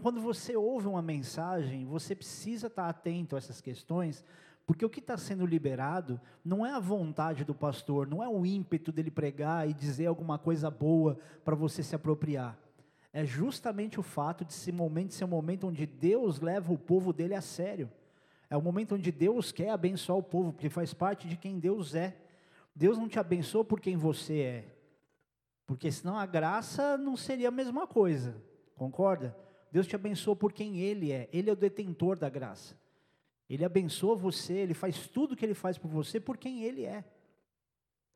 quando você ouve uma mensagem, você precisa estar atento a essas questões, porque o que está sendo liberado não é a vontade do pastor, não é o ímpeto dele pregar e dizer alguma coisa boa para você se apropriar. É justamente o fato de esse momento ser um momento onde Deus leva o povo dele a sério. É o momento onde Deus quer abençoar o povo, porque faz parte de quem Deus é. Deus não te abençoa por quem você é, porque senão a graça não seria a mesma coisa, concorda? Deus te abençoa por quem Ele é, Ele é o detentor da graça. Ele abençoa você, Ele faz tudo o que Ele faz por você por quem Ele é.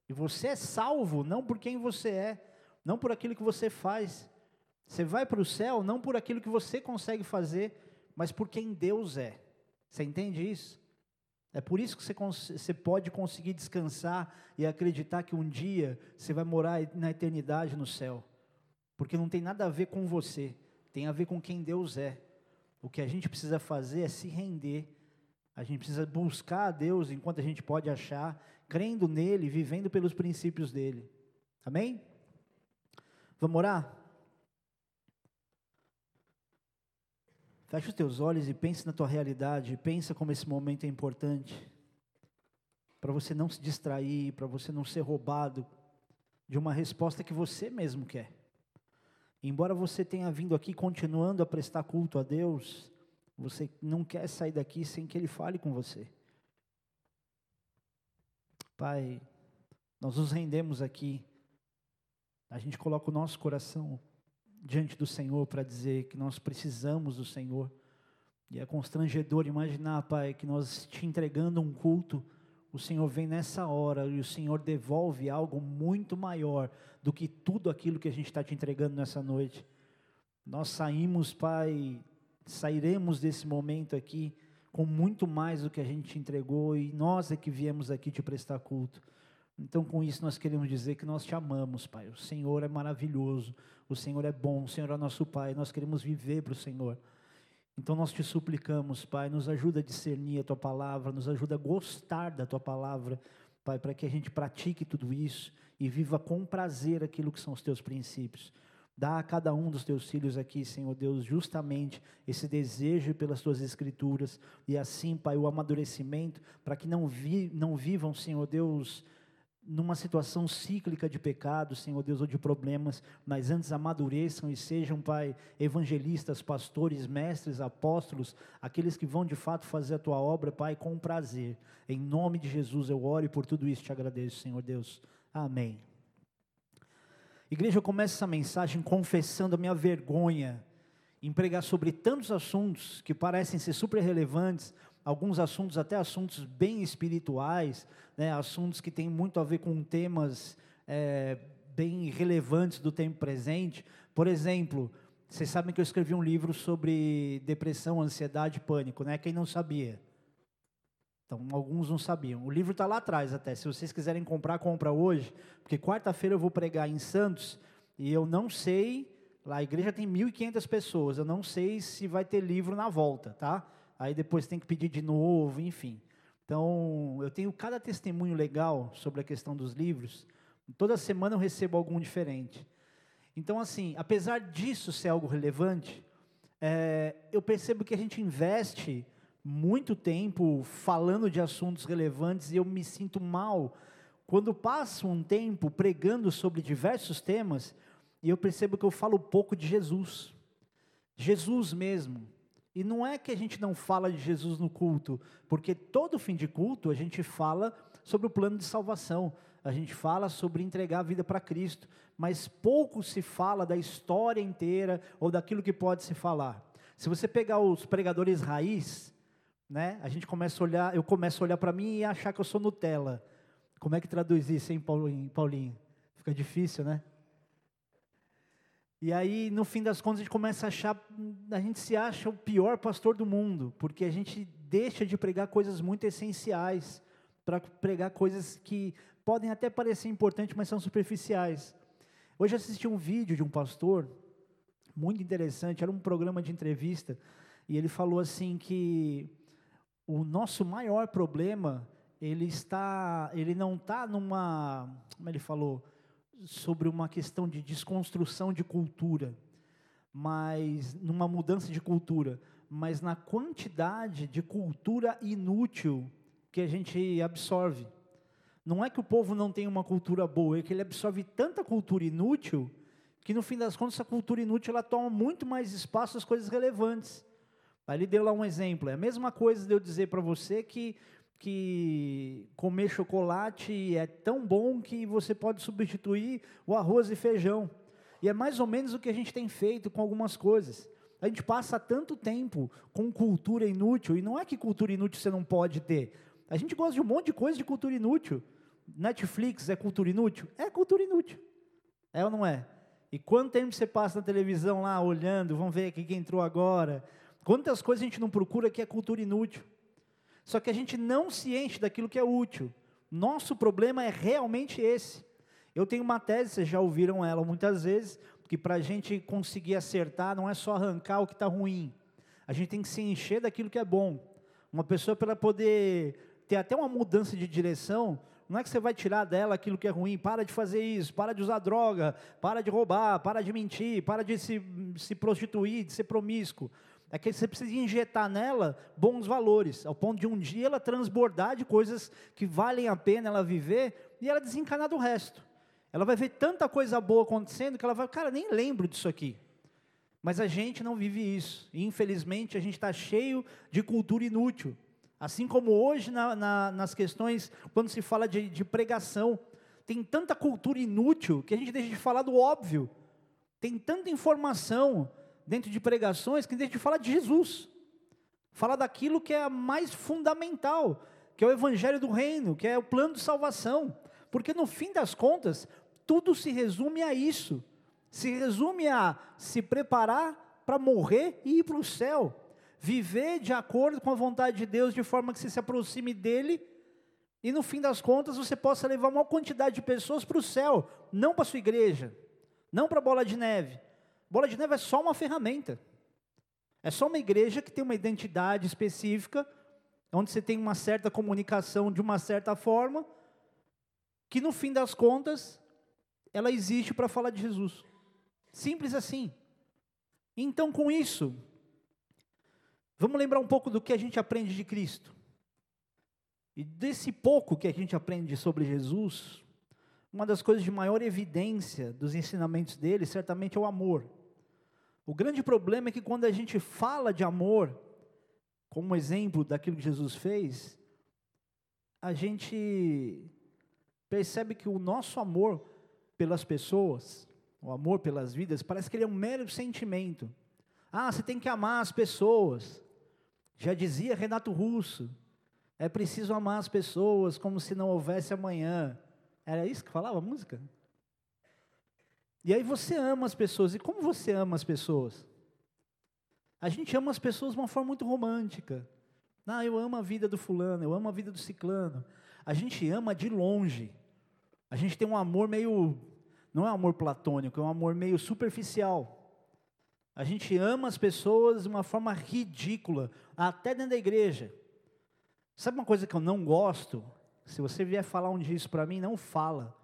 E você é salvo não por quem você é, não por aquilo que você faz. Você vai para o céu não por aquilo que você consegue fazer, mas por quem Deus é. Você entende isso? É por isso que você, você pode conseguir descansar e acreditar que um dia você vai morar na eternidade no céu. Porque não tem nada a ver com você, tem a ver com quem Deus é. O que a gente precisa fazer é se render. A gente precisa buscar a Deus enquanto a gente pode achar, crendo nele, vivendo pelos princípios dele. Amém? Vamos orar? Feche os teus olhos e pense na tua realidade, pensa como esse momento é importante, para você não se distrair, para você não ser roubado de uma resposta que você mesmo quer. Embora você tenha vindo aqui continuando a prestar culto a Deus, você não quer sair daqui sem que Ele fale com você. Pai, nós nos rendemos aqui, a gente coloca o nosso coração diante do Senhor para dizer que nós precisamos do Senhor. E é constrangedor imaginar, Pai, que nós te entregando um culto, o Senhor vem nessa hora e o Senhor devolve algo muito maior do que tudo aquilo que a gente está te entregando nessa noite. Nós saímos, Pai, sairemos desse momento aqui com muito mais do que a gente te entregou e nós é que viemos aqui te prestar culto. Então, com isso, nós queremos dizer que nós te amamos, Pai. O Senhor é maravilhoso, o Senhor é bom, o Senhor é nosso Pai. Nós queremos viver para o Senhor. Então, nós te suplicamos, Pai, nos ajuda a discernir a tua palavra, nos ajuda a gostar da tua palavra, Pai, para que a gente pratique tudo isso e viva com prazer aquilo que são os teus princípios. Dá a cada um dos teus filhos aqui, Senhor Deus, justamente esse desejo pelas tuas escrituras e assim, Pai, o amadurecimento para que não, vi, não vivam, Senhor Deus, numa situação cíclica de pecado, Senhor Deus, ou de problemas, mas antes amadureçam e sejam, Pai, evangelistas, pastores, mestres, apóstolos, aqueles que vão de fato fazer a tua obra, Pai, com prazer. Em nome de Jesus eu oro e por tudo isso te agradeço, Senhor Deus. Amém. Igreja, eu começo essa mensagem confessando a minha vergonha em pregar sobre tantos assuntos que parecem ser super relevantes, alguns assuntos, até assuntos bem espirituais, né, assuntos que têm muito a ver com temas é, bem relevantes do tempo presente. Por exemplo, vocês sabem que eu escrevi um livro sobre depressão, ansiedade e pânico, né? Quem não sabia? Então, alguns não sabiam. O livro está lá atrás até. Se vocês quiserem comprar, compra hoje, porque quarta-feira eu vou pregar em Santos e eu não sei. Lá a igreja tem 1.500 pessoas. Eu não sei se vai ter livro na volta, tá? Aí depois tem que pedir de novo, enfim. Então, eu tenho cada testemunho legal sobre a questão dos livros. Toda semana eu recebo algum diferente. Então, assim, apesar disso ser algo relevante, é, eu percebo que a gente investe muito tempo falando de assuntos relevantes e eu me sinto mal quando passo um tempo pregando sobre diversos temas e eu percebo que eu falo pouco de Jesus. Jesus mesmo. E não é que a gente não fala de Jesus no culto, porque todo fim de culto a gente fala sobre o plano de salvação, a gente fala sobre entregar a vida para Cristo, mas pouco se fala da história inteira ou daquilo que pode se falar. Se você pegar os pregadores raiz, né, a gente começa a olhar, eu começo a olhar para mim e achar que eu sou Nutella. Como é que traduz isso, hein, Paulinho? Fica difícil, né? E aí, no fim das contas, a gente começa a achar, a gente se acha o pior pastor do mundo, porque a gente deixa de pregar coisas muito essenciais para pregar coisas que podem até parecer importantes, mas são superficiais. Hoje assisti um vídeo de um pastor muito interessante, era um programa de entrevista, e ele falou assim que o nosso maior problema, ele está, ele não está numa, como ele falou, sobre uma questão de desconstrução de cultura. mas numa mudança de cultura, mas na quantidade de cultura inútil que a gente absorve. Não é que o povo não tem uma cultura boa, é que ele absorve tanta cultura inútil que no fim das contas essa cultura inútil ela toma muito mais espaço das coisas relevantes. Aí ele deu lá um exemplo. É a mesma coisa de eu dizer para você que que comer chocolate é tão bom que você pode substituir o arroz e feijão. E é mais ou menos o que a gente tem feito com algumas coisas. A gente passa tanto tempo com cultura inútil, e não é que cultura inútil você não pode ter. A gente gosta de um monte de coisa de cultura inútil. Netflix é cultura inútil? É cultura inútil. É ou não é? E quanto tempo você passa na televisão lá olhando, vamos ver aqui quem entrou agora. Quantas coisas a gente não procura que é cultura inútil. Só que a gente não se enche daquilo que é útil. Nosso problema é realmente esse. Eu tenho uma tese, vocês já ouviram ela muitas vezes, que para a gente conseguir acertar não é só arrancar o que está ruim. A gente tem que se encher daquilo que é bom. Uma pessoa para poder ter até uma mudança de direção, não é que você vai tirar dela aquilo que é ruim, para de fazer isso, para de usar droga, para de roubar, para de mentir, para de se, se prostituir, de ser promíscuo é que você precisa injetar nela bons valores, ao ponto de um dia ela transbordar de coisas que valem a pena ela viver e ela desencanar do resto. Ela vai ver tanta coisa boa acontecendo que ela vai, cara, nem lembro disso aqui. Mas a gente não vive isso. E, infelizmente, a gente está cheio de cultura inútil. Assim como hoje na, na, nas questões, quando se fala de, de pregação, tem tanta cultura inútil que a gente deixa de falar do óbvio. Tem tanta informação, dentro de pregações que a gente fala de Jesus. Fala daquilo que é mais fundamental, que é o evangelho do reino, que é o plano de salvação. Porque no fim das contas, tudo se resume a isso. Se resume a se preparar para morrer e ir para o céu. Viver de acordo com a vontade de Deus, de forma que você se aproxime dele e no fim das contas você possa levar uma quantidade de pessoas para o céu, não para a sua igreja, não para a bola de neve, Bola de neve é só uma ferramenta. É só uma igreja que tem uma identidade específica, onde você tem uma certa comunicação de uma certa forma, que no fim das contas, ela existe para falar de Jesus. Simples assim. Então, com isso, vamos lembrar um pouco do que a gente aprende de Cristo. E desse pouco que a gente aprende sobre Jesus, uma das coisas de maior evidência dos ensinamentos dele, certamente é o amor. O grande problema é que quando a gente fala de amor, como exemplo daquilo que Jesus fez, a gente percebe que o nosso amor pelas pessoas, o amor pelas vidas, parece que ele é um mero sentimento. Ah, você tem que amar as pessoas. Já dizia Renato Russo, é preciso amar as pessoas como se não houvesse amanhã. Era isso que falava a música? E aí você ama as pessoas. E como você ama as pessoas? A gente ama as pessoas de uma forma muito romântica. Ah, eu amo a vida do fulano, eu amo a vida do ciclano. A gente ama de longe. A gente tem um amor meio, não é um amor platônico, é um amor meio superficial. A gente ama as pessoas de uma forma ridícula, até dentro da igreja. Sabe uma coisa que eu não gosto? Se você vier falar um dia isso para mim, não fala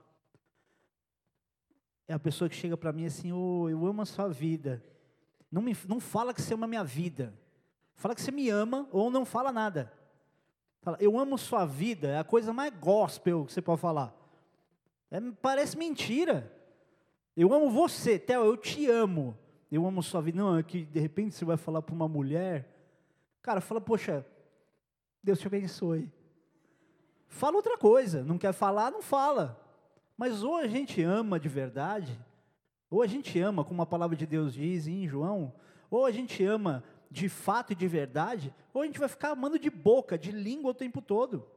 é a pessoa que chega para mim assim, oh, eu amo a sua vida. Não, me, não fala que você ama a minha vida. Fala que você me ama ou não fala nada. Fala, eu amo sua vida, é a coisa mais gospel que você pode falar. É, parece mentira. Eu amo você, Theo, eu te amo. Eu amo sua vida. Não, é que de repente você vai falar para uma mulher. Cara, fala, poxa, Deus te abençoe. Fala outra coisa. Não quer falar, não fala. Mas ou a gente ama de verdade, ou a gente ama, como a palavra de Deus diz em João, ou a gente ama de fato e de verdade, ou a gente vai ficar amando de boca, de língua o tempo todo.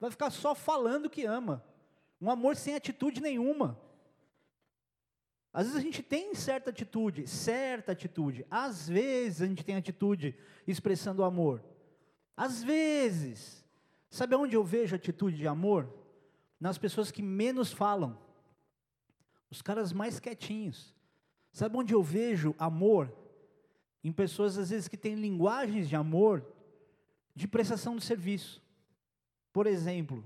Vai ficar só falando que ama. Um amor sem atitude nenhuma. Às vezes a gente tem certa atitude, certa atitude. Às vezes a gente tem atitude expressando amor. Às vezes. Sabe onde eu vejo atitude de amor? nas pessoas que menos falam, os caras mais quietinhos. Sabe onde eu vejo amor? Em pessoas, às vezes, que têm linguagens de amor de prestação de serviço. Por exemplo,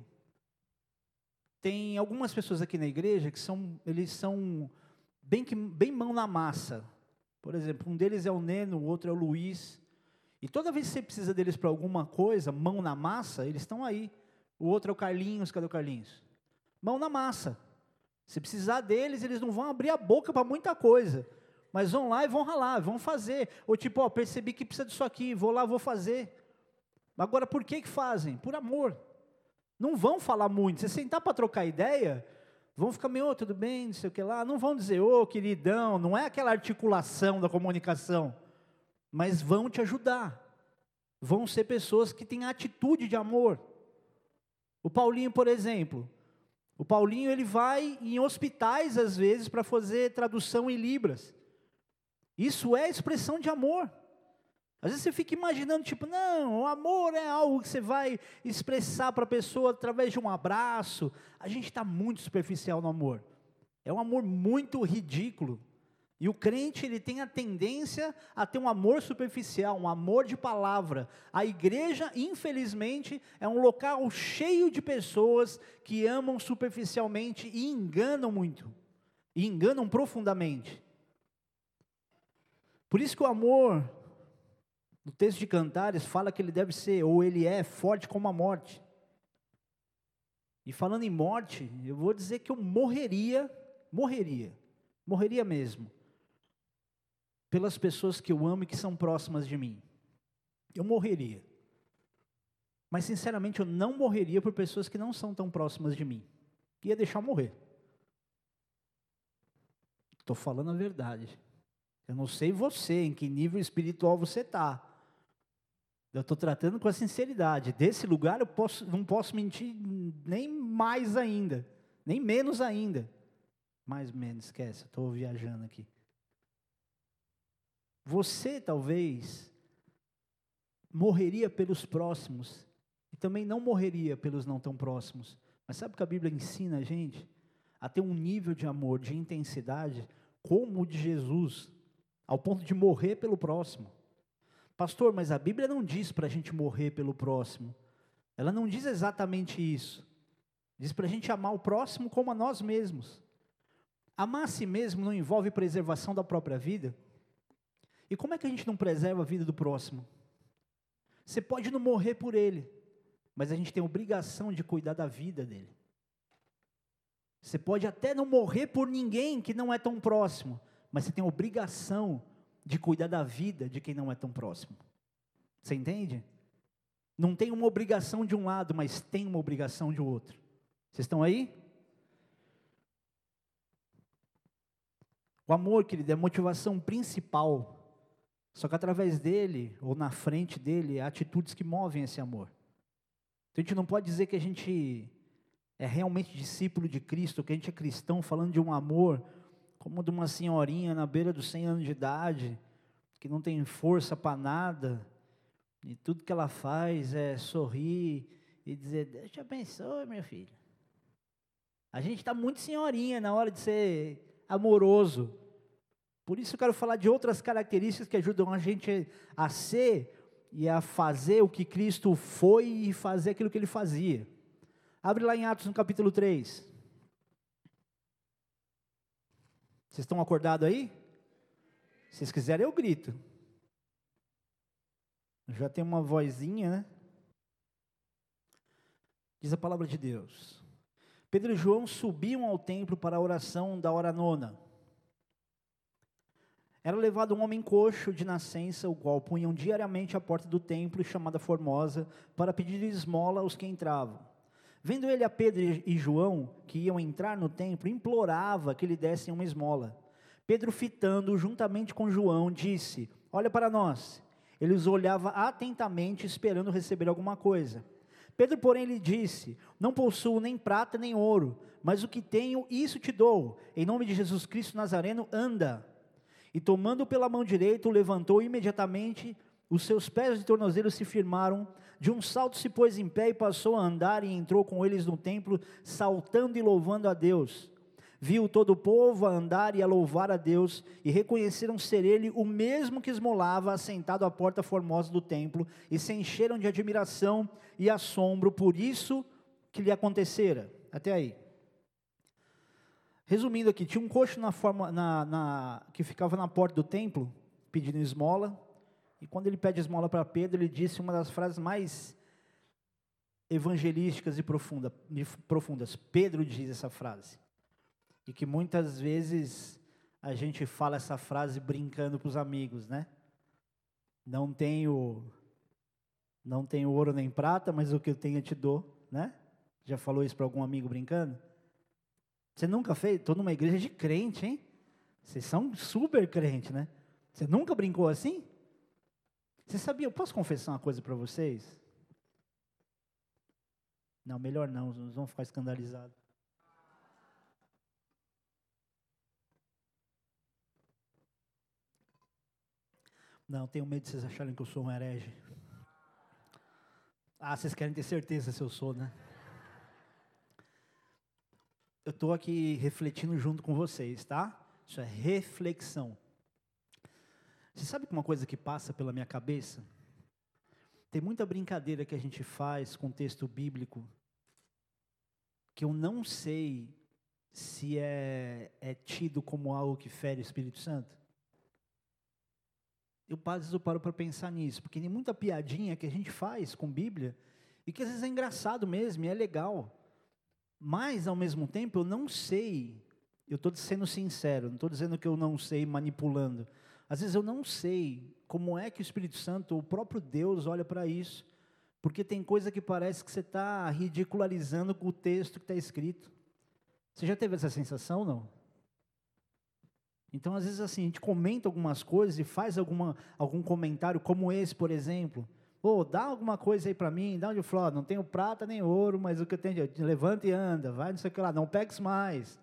tem algumas pessoas aqui na igreja que são, eles são bem, bem mão na massa. Por exemplo, um deles é o Neno, o outro é o Luiz. E toda vez que você precisa deles para alguma coisa, mão na massa, eles estão aí. O outro é o Carlinhos, cadê o Carlinhos? Mão na massa. Se precisar deles, eles não vão abrir a boca para muita coisa. Mas vão lá e vão ralar, vão fazer. Ou tipo, ó, percebi que precisa disso aqui, vou lá, vou fazer. Agora, por que que fazem? Por amor. Não vão falar muito. Se sentar para trocar ideia, vão ficar meio, oh, tudo bem, não sei o que lá. Não vão dizer, ô, oh, queridão. Não é aquela articulação da comunicação. Mas vão te ajudar. Vão ser pessoas que têm atitude de amor. O Paulinho, por exemplo. O Paulinho, ele vai em hospitais, às vezes, para fazer tradução em Libras. Isso é expressão de amor. Às vezes você fica imaginando, tipo, não, o amor é algo que você vai expressar para a pessoa através de um abraço. A gente está muito superficial no amor. É um amor muito ridículo. E o crente, ele tem a tendência a ter um amor superficial, um amor de palavra. A igreja, infelizmente, é um local cheio de pessoas que amam superficialmente e enganam muito. E enganam profundamente. Por isso que o amor no texto de Cantares fala que ele deve ser, ou ele é, forte como a morte. E falando em morte, eu vou dizer que eu morreria, morreria, morreria mesmo, pelas pessoas que eu amo e que são próximas de mim. Eu morreria. Mas, sinceramente, eu não morreria por pessoas que não são tão próximas de mim. Ia deixar morrer. Estou falando a verdade. Eu não sei você, em que nível espiritual você está. Eu estou tratando com a sinceridade. Desse lugar eu posso, não posso mentir nem mais ainda, nem menos ainda. Mais menos, esquece, estou viajando aqui. Você talvez morreria pelos próximos e também não morreria pelos não tão próximos. Mas sabe o que a Bíblia ensina a gente? A ter um nível de amor, de intensidade, como o de Jesus, ao ponto de morrer pelo próximo. Pastor, mas a Bíblia não diz para a gente morrer pelo próximo. Ela não diz exatamente isso. Diz para a gente amar o próximo como a nós mesmos. Amar a si mesmo não envolve preservação da própria vida. E como é que a gente não preserva a vida do próximo? Você pode não morrer por ele, mas a gente tem a obrigação de cuidar da vida dele. Você pode até não morrer por ninguém que não é tão próximo, mas você tem a obrigação de cuidar da vida de quem não é tão próximo. Você entende? Não tem uma obrigação de um lado, mas tem uma obrigação de outro. Vocês estão aí? O amor, querido, é a motivação principal. Só que através dele, ou na frente dele, há atitudes que movem esse amor. Então a gente não pode dizer que a gente é realmente discípulo de Cristo, que a gente é cristão falando de um amor como de uma senhorinha na beira dos 100 anos de idade, que não tem força para nada, e tudo que ela faz é sorrir e dizer: Deus te abençoe, meu filho. A gente está muito senhorinha na hora de ser amoroso. Por isso eu quero falar de outras características que ajudam a gente a ser e a fazer o que Cristo foi e fazer aquilo que ele fazia. Abre lá em Atos no capítulo 3. Vocês estão acordados aí? Se vocês quiserem, eu grito. Já tem uma vozinha, né? Diz a palavra de Deus. Pedro e João subiam ao templo para a oração da hora nona. Era levado um homem coxo de nascença, o qual punham diariamente à porta do templo, chamada Formosa, para pedir esmola aos que entravam. Vendo ele a Pedro e João, que iam entrar no templo, implorava que lhe dessem uma esmola. Pedro, fitando juntamente com João, disse: Olha para nós. Ele os olhava atentamente, esperando receber alguma coisa. Pedro, porém, lhe disse: Não possuo nem prata nem ouro, mas o que tenho, isso te dou. Em nome de Jesus Cristo Nazareno, anda. E tomando pela mão direita, o levantou imediatamente, os seus pés e tornozelos se firmaram, de um salto se pôs em pé e passou a andar e entrou com eles no templo, saltando e louvando a Deus. Viu todo o povo a andar e a louvar a Deus, e reconheceram ser ele o mesmo que esmolava, assentado à porta formosa do templo, e se encheram de admiração e assombro por isso que lhe acontecera. Até aí. Resumindo aqui, tinha um coxo na forma, na, na, que ficava na porta do templo, pedindo esmola, e quando ele pede esmola para Pedro, ele disse uma das frases mais evangelísticas e profunda, profundas. Pedro diz essa frase. E que muitas vezes a gente fala essa frase brincando para os amigos, né? Não tenho não tenho ouro nem prata, mas o que eu tenho eu te dou, né? Já falou isso para algum amigo brincando? Você nunca fez? Estou numa igreja de crente, hein? Vocês são super crente, né? Você nunca brincou assim? Você sabia? Eu posso confessar uma coisa para vocês? Não, melhor não, nós vamos ficar escandalizados. Não, tenho medo de vocês acharem que eu sou um herege. Ah, vocês querem ter certeza se eu sou, né? Eu estou aqui refletindo junto com vocês, tá? Isso é reflexão. Você sabe que uma coisa que passa pela minha cabeça? Tem muita brincadeira que a gente faz com texto bíblico que eu não sei se é, é tido como algo que fere o Espírito Santo. Eu, às vezes eu paro para pensar nisso, porque tem muita piadinha que a gente faz com Bíblia e que às vezes é engraçado mesmo e é legal. Mas, ao mesmo tempo, eu não sei, eu estou sendo sincero, não estou dizendo que eu não sei manipulando. Às vezes eu não sei como é que o Espírito Santo, o próprio Deus, olha para isso. Porque tem coisa que parece que você está ridicularizando com o texto que está escrito. Você já teve essa sensação, não? Então, às vezes, assim, a gente comenta algumas coisas e faz alguma, algum comentário, como esse, por exemplo. Pô, dá alguma coisa aí para mim, dá onde eu falo, não tenho prata nem ouro, mas o que eu tenho, levanta e anda, vai, não sei o que lá, não pegues mais.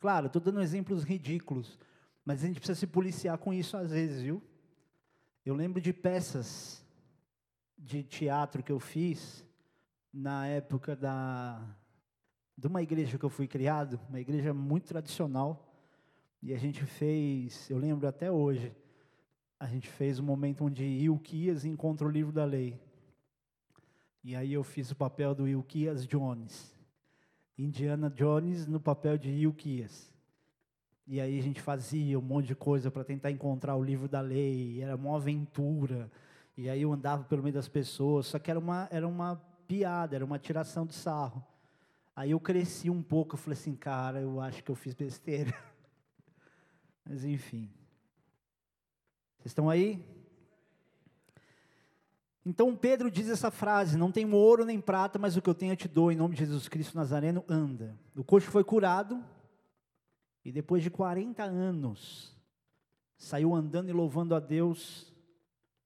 Claro, estou dando exemplos ridículos, mas a gente precisa se policiar com isso às vezes, viu? Eu lembro de peças de teatro que eu fiz na época da de uma igreja que eu fui criado, uma igreja muito tradicional, e a gente fez, eu lembro até hoje, a gente fez um momento onde Ilquias encontra o livro da lei. E aí eu fiz o papel do Ilquias Jones. Indiana Jones no papel de Ilquias. E aí a gente fazia um monte de coisa para tentar encontrar o livro da lei, era uma aventura. E aí eu andava pelo meio das pessoas, só que era uma, era uma piada, era uma tiração de sarro. Aí eu cresci um pouco, eu falei assim, cara, eu acho que eu fiz besteira. Mas enfim. Vocês estão aí? Então Pedro diz essa frase: Não tenho ouro nem prata, mas o que eu tenho eu te dou, em nome de Jesus Cristo Nazareno, anda. O coxo foi curado, e depois de 40 anos, saiu andando e louvando a Deus,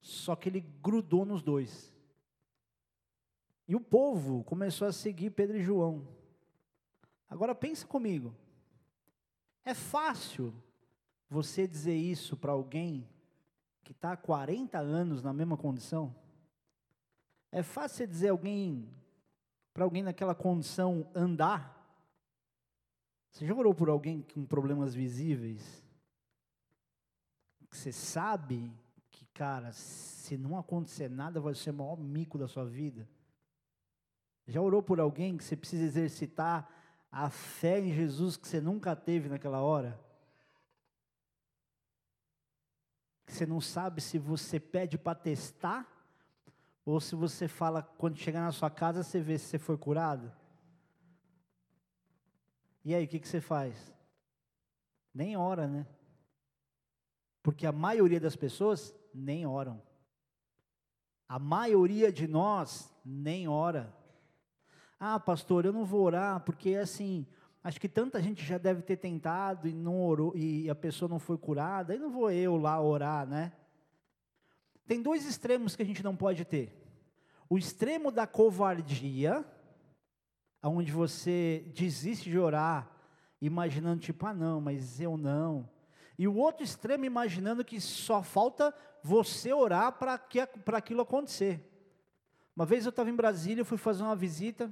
só que ele grudou nos dois. E o povo começou a seguir Pedro e João. Agora pensa comigo. É fácil você dizer isso para alguém que está há 40 anos na mesma condição? É fácil você dizer alguém para alguém naquela condição andar? Você já orou por alguém com problemas visíveis? Que você sabe que, cara, se não acontecer nada, vai ser o maior mico da sua vida? Já orou por alguém que você precisa exercitar a fé em Jesus que você nunca teve naquela hora? Você não sabe se você pede para testar ou se você fala quando chegar na sua casa você vê se você foi curado. E aí, o que, que você faz? Nem ora, né? Porque a maioria das pessoas nem oram. A maioria de nós nem ora. Ah, pastor, eu não vou orar porque assim, Acho que tanta gente já deve ter tentado e não orou e a pessoa não foi curada, aí não vou eu lá orar, né? Tem dois extremos que a gente não pode ter. O extremo da covardia, onde você desiste de orar, imaginando tipo, ah não, mas eu não. E o outro extremo imaginando que só falta você orar para aquilo acontecer. Uma vez eu estava em Brasília, fui fazer uma visita,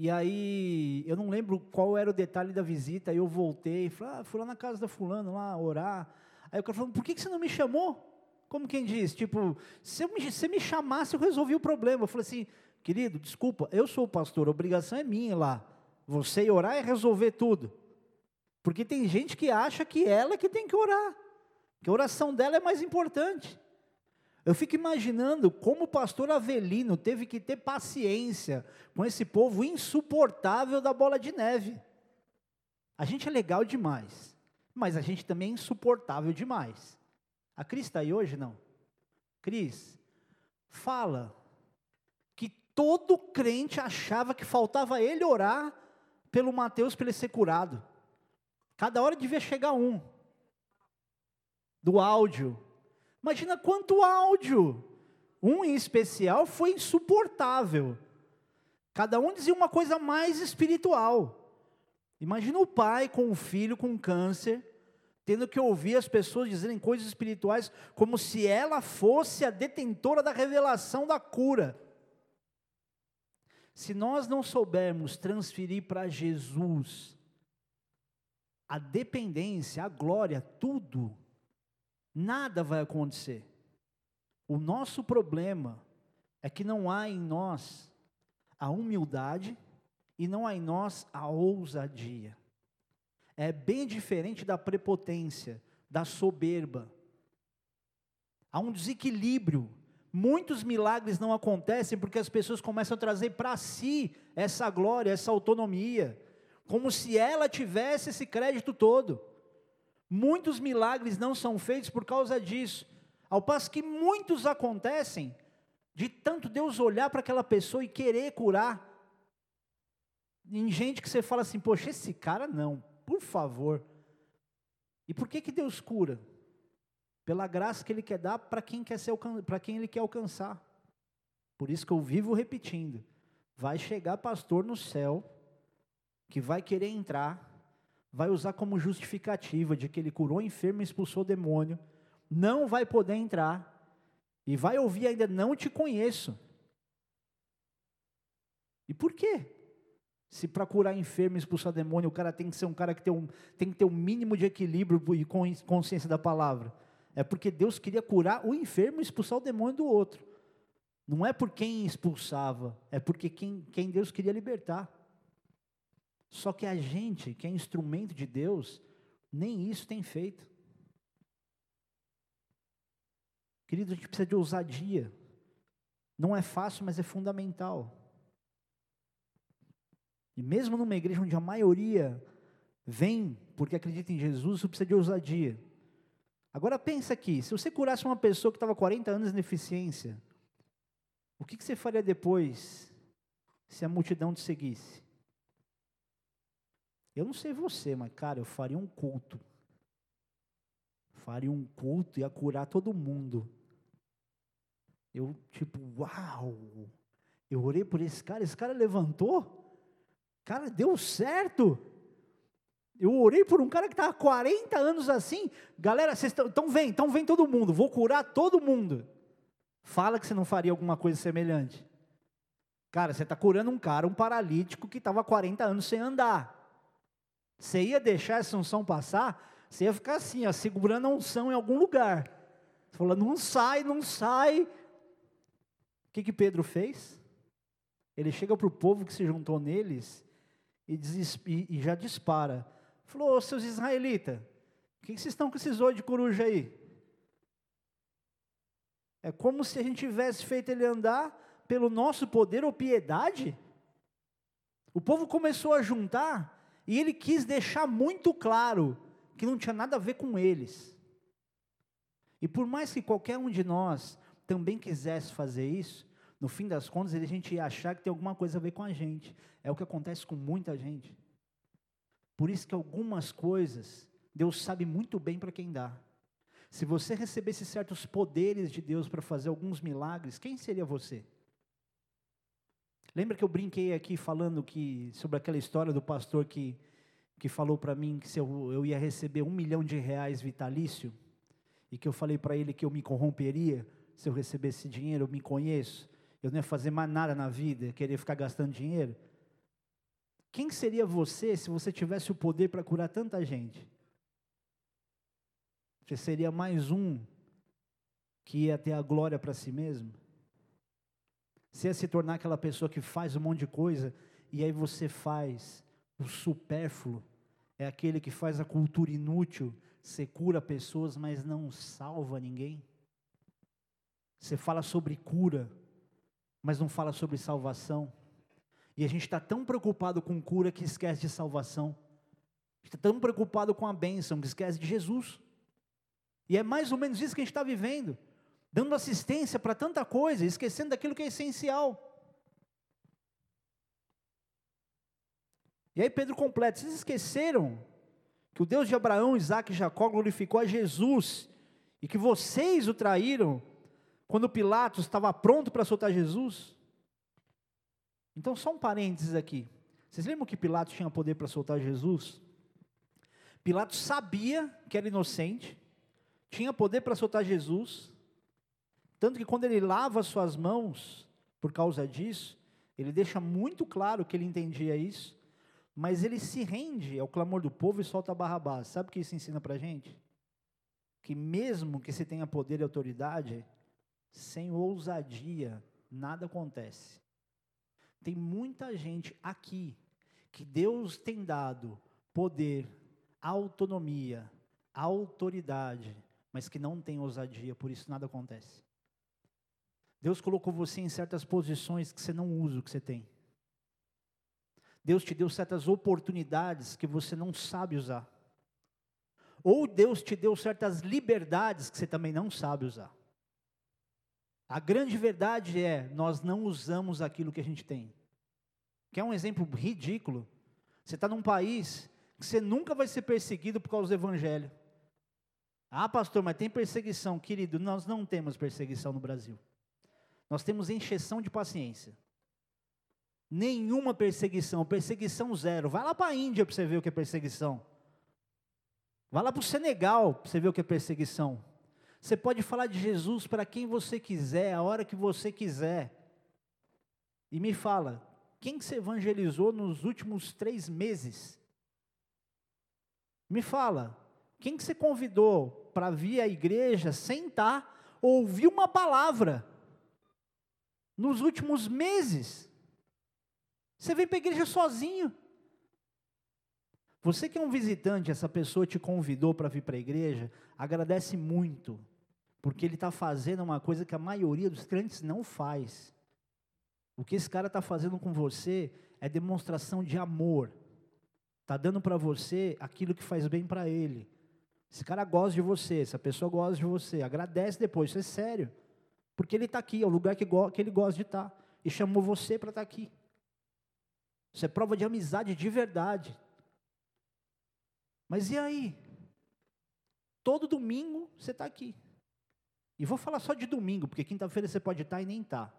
e aí, eu não lembro qual era o detalhe da visita, aí eu voltei, falei, ah, fui lá na casa da fulano, lá, orar. Aí o cara falou, por que, você não me chamou? Como quem diz, tipo, se você me chamasse, eu resolvi o problema. Eu falei assim, querido, desculpa, eu sou o pastor, a obrigação é minha lá. Você ir orar é resolver tudo. Porque tem gente que acha que ela é que tem que orar, que a oração dela é mais importante. Eu fico imaginando como o pastor Avelino teve que ter paciência com esse povo insuportável da bola de neve. A gente é legal demais, mas a gente também é insuportável demais. A Cris está aí hoje? Não. Cris, fala que todo crente achava que faltava ele orar pelo Mateus para ele ser curado. Cada hora devia chegar um. Do áudio. Imagina quanto áudio. Um em especial foi insuportável. Cada um dizia uma coisa mais espiritual. Imagina o pai com o filho com câncer, tendo que ouvir as pessoas dizerem coisas espirituais como se ela fosse a detentora da revelação da cura. Se nós não soubermos transferir para Jesus a dependência, a glória, tudo, nada vai acontecer. O nosso problema é que não há em nós a humildade e não há em nós a ousadia. É bem diferente da prepotência, da soberba. Há um desequilíbrio. Muitos milagres não acontecem porque as pessoas começam a trazer para si essa glória, essa autonomia como se ela tivesse esse crédito todo. Muitos milagres não são feitos por causa disso, ao passo que muitos acontecem de tanto Deus olhar para aquela pessoa e querer curar. Em gente que você fala assim, poxa, esse cara não, por favor. E por que, que Deus cura? Pela graça que Ele quer dar para quem, quer ser, para quem Ele quer alcançar. Por isso que eu vivo repetindo: vai chegar pastor no céu que vai querer entrar, vai usar como justificativa de que ele curou o enfermo e expulsou o demônio, não vai poder entrar, e vai ouvir ainda, não te conheço. E por quê? Se para curar enfermo e expulsar demônio, o cara tem que ser um cara que tem, um, tem que ter um mínimo de equilíbrio e consciência da palavra. É porque Deus queria curar o enfermo e expulsar o demônio do outro. Não é por quem expulsava, é porque quem, quem Deus queria libertar. Só que a gente, que é instrumento de Deus, nem isso tem feito. Querido, a gente precisa de ousadia. Não é fácil, mas é fundamental. E mesmo numa igreja onde a maioria vem porque acredita em Jesus, isso precisa de ousadia. Agora pensa aqui, se você curasse uma pessoa que estava 40 anos de deficiência, o que, que você faria depois se a multidão te seguisse? Eu não sei você, mas cara, eu faria um culto. Faria um culto e ia curar todo mundo. Eu, tipo, uau! Eu orei por esse cara, esse cara levantou. Cara, deu certo. Eu orei por um cara que estava 40 anos assim. Galera, vocês estão. Vem, então vem todo mundo. Vou curar todo mundo. Fala que você não faria alguma coisa semelhante. Cara, você está curando um cara, um paralítico que estava 40 anos sem andar. Você ia deixar essa unção passar, você ia ficar assim, ó, segurando a unção em algum lugar. Falou, não sai, não sai. O que, que Pedro fez? Ele chega para o povo que se juntou neles e, e, já dispara. Falou, ô seus israelitas, o que, que vocês estão com esses olhos de coruja aí? É como se a gente tivesse feito ele andar pelo nosso poder ou piedade. O povo começou a juntar e ele quis deixar muito claro que não tinha nada a ver com eles. E por mais que qualquer um de nós também quisesse fazer isso, no fim das contas a gente ia achar que tem alguma coisa a ver com a gente. É o que acontece com muita gente. Por isso que algumas coisas Deus sabe muito bem para quem dá. Se você recebesse certos poderes de Deus para fazer alguns milagres, quem seria você? Lembra que eu brinquei aqui falando que sobre aquela história do pastor que, que falou para mim que se eu, eu ia receber um milhão de reais vitalício e que eu falei para ele que eu me corromperia se eu recebesse dinheiro, eu me conheço, eu não ia fazer mais nada na vida, querer ficar gastando dinheiro. Quem seria você se você tivesse o poder para curar tanta gente? Você seria mais um que ia ter a glória para si mesmo? Você ia se tornar aquela pessoa que faz um monte de coisa e aí você faz o supérfluo é aquele que faz a cultura inútil, você cura pessoas, mas não salva ninguém? Você fala sobre cura, mas não fala sobre salvação. E a gente está tão preocupado com cura que esquece de salvação. Está tão preocupado com a bênção que esquece de Jesus. E é mais ou menos isso que a gente está vivendo, dando assistência para tanta coisa, esquecendo daquilo que é essencial. E aí Pedro completa: vocês esqueceram que o Deus de Abraão, Isaac e Jacó glorificou a Jesus e que vocês o traíram quando Pilatos estava pronto para soltar Jesus? Então, só um parênteses aqui. Vocês lembram que Pilatos tinha poder para soltar Jesus? Pilatos sabia que era inocente, tinha poder para soltar Jesus, tanto que quando ele lava suas mãos por causa disso, ele deixa muito claro que ele entendia isso, mas ele se rende ao clamor do povo e solta Barrabás. Sabe o que isso ensina para a gente? Que mesmo que se tenha poder e autoridade, sem ousadia, nada acontece. Tem muita gente aqui que Deus tem dado poder, autonomia, autoridade, mas que não tem ousadia, por isso nada acontece. Deus colocou você em certas posições que você não usa o que você tem. Deus te deu certas oportunidades que você não sabe usar. Ou Deus te deu certas liberdades que você também não sabe usar. A grande verdade é, nós não usamos aquilo que a gente tem. Quer um exemplo ridículo? Você está num país que você nunca vai ser perseguido por causa do evangelho. Ah, pastor, mas tem perseguição, querido. Nós não temos perseguição no Brasil. Nós temos encheção de paciência. Nenhuma perseguição, perseguição zero. Vai lá para a Índia para você ver o que é perseguição. Vai lá para o Senegal para você ver o que é perseguição. Você pode falar de Jesus para quem você quiser, a hora que você quiser. E me fala, quem que você evangelizou nos últimos três meses? Me fala, quem que você convidou para vir à igreja, sentar, ouvir uma palavra nos últimos meses? Você vem para a igreja sozinho. Você que é um visitante, essa pessoa te convidou para vir para a igreja, agradece muito, porque ele está fazendo uma coisa que a maioria dos crentes não faz. O que esse cara está fazendo com você é demonstração de amor. Está dando para você aquilo que faz bem para ele. Esse cara gosta de você, essa pessoa gosta de você, agradece depois, isso é sério. Porque ele está aqui, é o lugar que, que ele gosta de estar. Tá, e chamou você para estar tá aqui. Isso é prova de amizade de verdade. Mas e aí? Todo domingo você está aqui. E vou falar só de domingo, porque quinta-feira você pode estar tá e nem estar.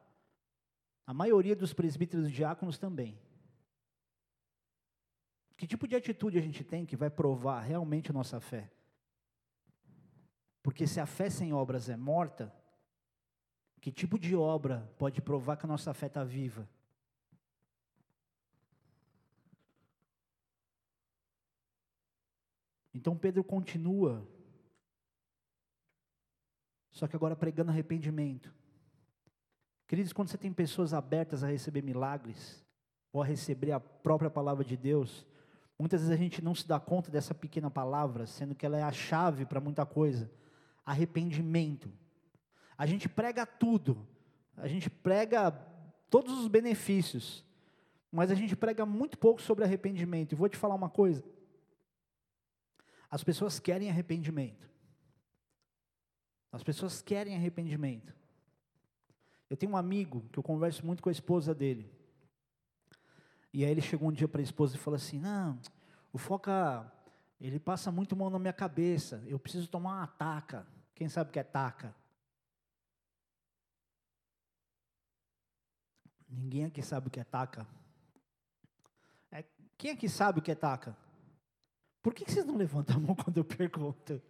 A maioria dos presbíteros e diáconos também. Que tipo de atitude a gente tem que vai provar realmente nossa fé? Porque se a fé sem obras é morta, que tipo de obra pode provar que a nossa fé está viva? Então Pedro continua, só que agora pregando arrependimento. Queridos, quando você tem pessoas abertas a receber milagres, ou a receber a própria palavra de Deus, muitas vezes a gente não se dá conta dessa pequena palavra, sendo que ela é a chave para muita coisa. Arrependimento. A gente prega tudo, a gente prega todos os benefícios, mas a gente prega muito pouco sobre arrependimento. E vou te falar uma coisa: as pessoas querem arrependimento. As pessoas querem arrependimento. Eu tenho um amigo que eu converso muito com a esposa dele. E aí ele chegou um dia para a esposa e falou assim: Não, o Foca, ele passa muito mão na minha cabeça. Eu preciso tomar uma taca. Quem sabe o que é taca? Ninguém aqui sabe o que é taca. É, quem aqui sabe o que é taca? Por que vocês não levantam a mão quando eu pergunto?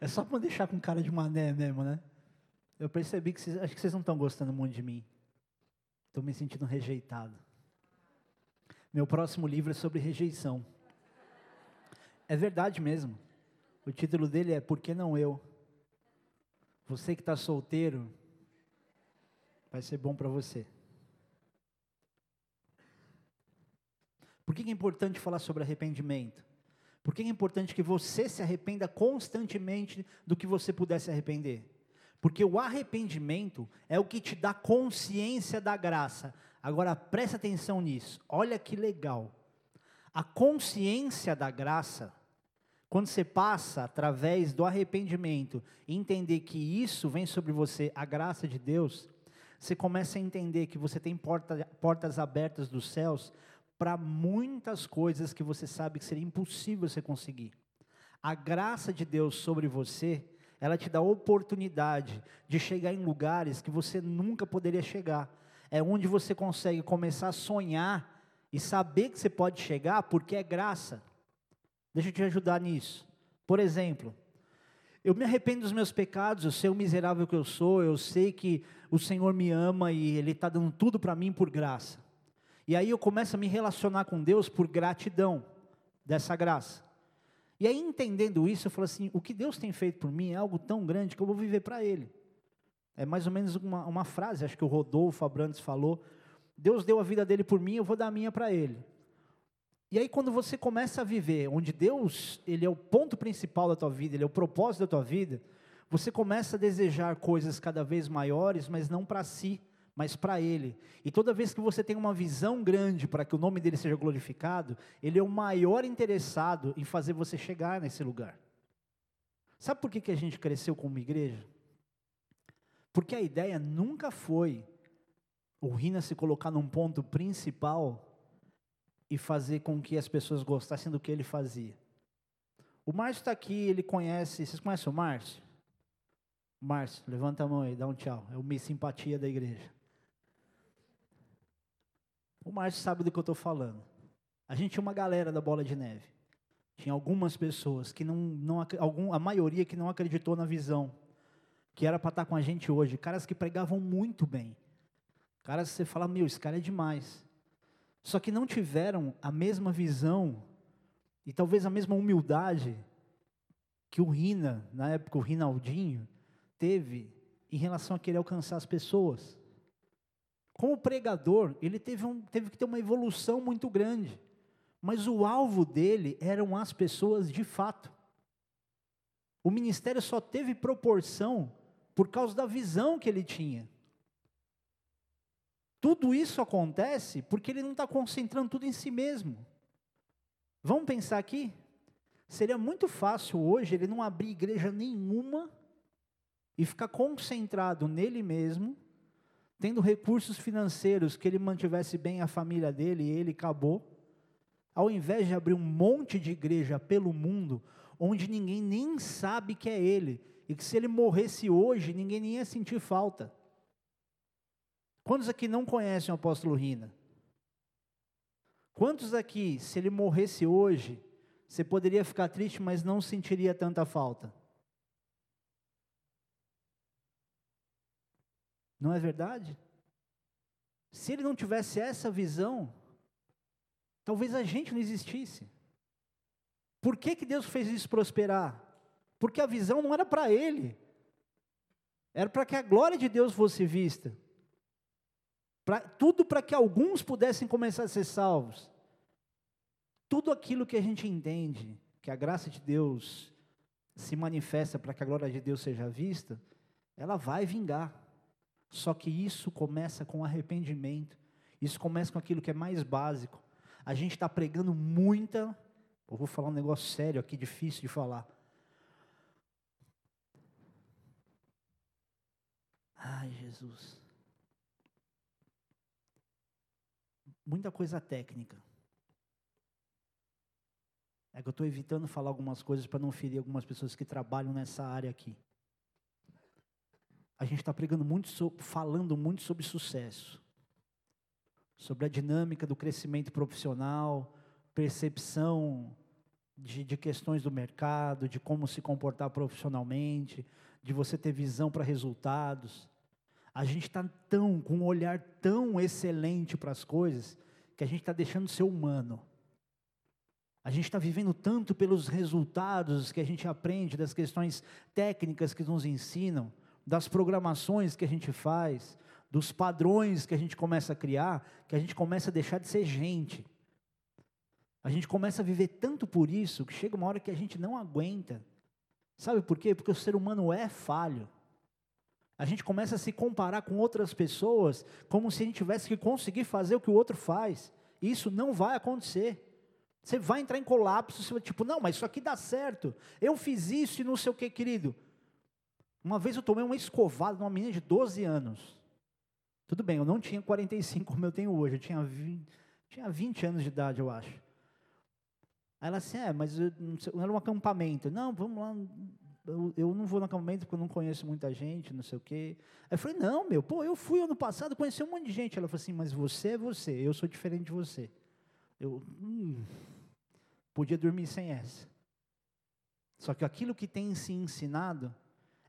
É só para deixar com cara de mané mesmo, né? Eu percebi que vocês, acho que vocês não estão gostando muito de mim. Estou me sentindo rejeitado. Meu próximo livro é sobre rejeição. É verdade mesmo. O título dele é Por que não eu? Você que está solteiro, vai ser bom para você. Por que é importante falar sobre arrependimento? Por que é importante que você se arrependa constantemente do que você puder se arrepender? Porque o arrependimento é o que te dá consciência da graça. Agora presta atenção nisso. Olha que legal. A consciência da graça, quando você passa através do arrependimento, entender que isso vem sobre você, a graça de Deus, você começa a entender que você tem porta, portas abertas dos céus para muitas coisas que você sabe que seria impossível você conseguir. A graça de Deus sobre você, ela te dá oportunidade de chegar em lugares que você nunca poderia chegar. É onde você consegue começar a sonhar e saber que você pode chegar porque é graça. Deixa eu te ajudar nisso. Por exemplo, eu me arrependo dos meus pecados, eu sei o miserável que eu sou, eu sei que o Senhor me ama e Ele está dando tudo para mim por graça. E aí eu começo a me relacionar com Deus por gratidão dessa graça. E aí, entendendo isso, eu falo assim: o que Deus tem feito por mim é algo tão grande que eu vou viver para Ele. É mais ou menos uma, uma frase, acho que o Rodolfo Abrantes falou. Deus deu a vida dele por mim, eu vou dar a minha para Ele. E aí quando você começa a viver, onde Deus, ele é o ponto principal da tua vida, ele é o propósito da tua vida, você começa a desejar coisas cada vez maiores, mas não para si, mas para ele. E toda vez que você tem uma visão grande para que o nome dele seja glorificado, ele é o maior interessado em fazer você chegar nesse lugar. Sabe por que, que a gente cresceu como igreja? Porque a ideia nunca foi o Rina se colocar num ponto principal e fazer com que as pessoas gostassem do que ele fazia. O Márcio está aqui, ele conhece. Vocês conhecem o Márcio? Márcio, levanta a mão aí, dá um tchau. É o Miss Simpatia da igreja. O Márcio sabe do que eu estou falando. A gente tinha uma galera da Bola de Neve. Tinha algumas pessoas que não, não algum, a maioria que não acreditou na visão, que era para estar tá com a gente hoje. Caras que pregavam muito bem. Caras que você fala, meu, esse cara é demais. Só que não tiveram a mesma visão e talvez a mesma humildade que o Rina, na época o Rinaldinho, teve em relação a querer alcançar as pessoas. Como pregador, ele teve, um, teve que ter uma evolução muito grande, mas o alvo dele eram as pessoas de fato. O ministério só teve proporção por causa da visão que ele tinha. Tudo isso acontece porque ele não está concentrando tudo em si mesmo. Vamos pensar aqui? Seria muito fácil hoje ele não abrir igreja nenhuma e ficar concentrado nele mesmo, tendo recursos financeiros que ele mantivesse bem a família dele e ele acabou, ao invés de abrir um monte de igreja pelo mundo, onde ninguém nem sabe que é ele, e que se ele morresse hoje, ninguém nem ia sentir falta. Quantos aqui não conhecem o apóstolo Rina? Quantos aqui, se ele morresse hoje, você poderia ficar triste, mas não sentiria tanta falta? Não é verdade? Se ele não tivesse essa visão, talvez a gente não existisse. Por que, que Deus fez isso prosperar? Porque a visão não era para ele, era para que a glória de Deus fosse vista. Pra, tudo para que alguns pudessem começar a ser salvos. Tudo aquilo que a gente entende, que a graça de Deus se manifesta para que a glória de Deus seja vista, ela vai vingar. Só que isso começa com arrependimento. Isso começa com aquilo que é mais básico. A gente está pregando muita. Eu vou falar um negócio sério aqui, difícil de falar. Ai, Jesus. muita coisa técnica. É que eu estou evitando falar algumas coisas para não ferir algumas pessoas que trabalham nessa área aqui. A gente está pregando muito, falando muito sobre sucesso, sobre a dinâmica do crescimento profissional, percepção de, de questões do mercado, de como se comportar profissionalmente, de você ter visão para resultados. A gente está tão, com um olhar tão excelente para as coisas, que a gente está deixando de ser humano. A gente está vivendo tanto pelos resultados que a gente aprende, das questões técnicas que nos ensinam, das programações que a gente faz, dos padrões que a gente começa a criar, que a gente começa a deixar de ser gente. A gente começa a viver tanto por isso que chega uma hora que a gente não aguenta. Sabe por quê? Porque o ser humano é falho. A gente começa a se comparar com outras pessoas como se a gente tivesse que conseguir fazer o que o outro faz. Isso não vai acontecer. Você vai entrar em colapso, você vai tipo, não, mas isso aqui dá certo. Eu fiz isso e não sei o que, querido. Uma vez eu tomei uma escovada de uma menina de 12 anos. Tudo bem, eu não tinha 45 como eu tenho hoje, eu tinha 20, tinha 20 anos de idade, eu acho. Aí ela assim, é, mas não era um acampamento. Não, vamos lá, eu, eu, não vou no acampamento porque eu não conheço muita gente, não sei o quê. Aí eu falei, não, meu, pô, eu fui ano passado, conheci um monte de gente. Ela falou assim, mas você é você, eu sou diferente de você. Eu hum, podia dormir sem essa. Só que aquilo que tem se ensinado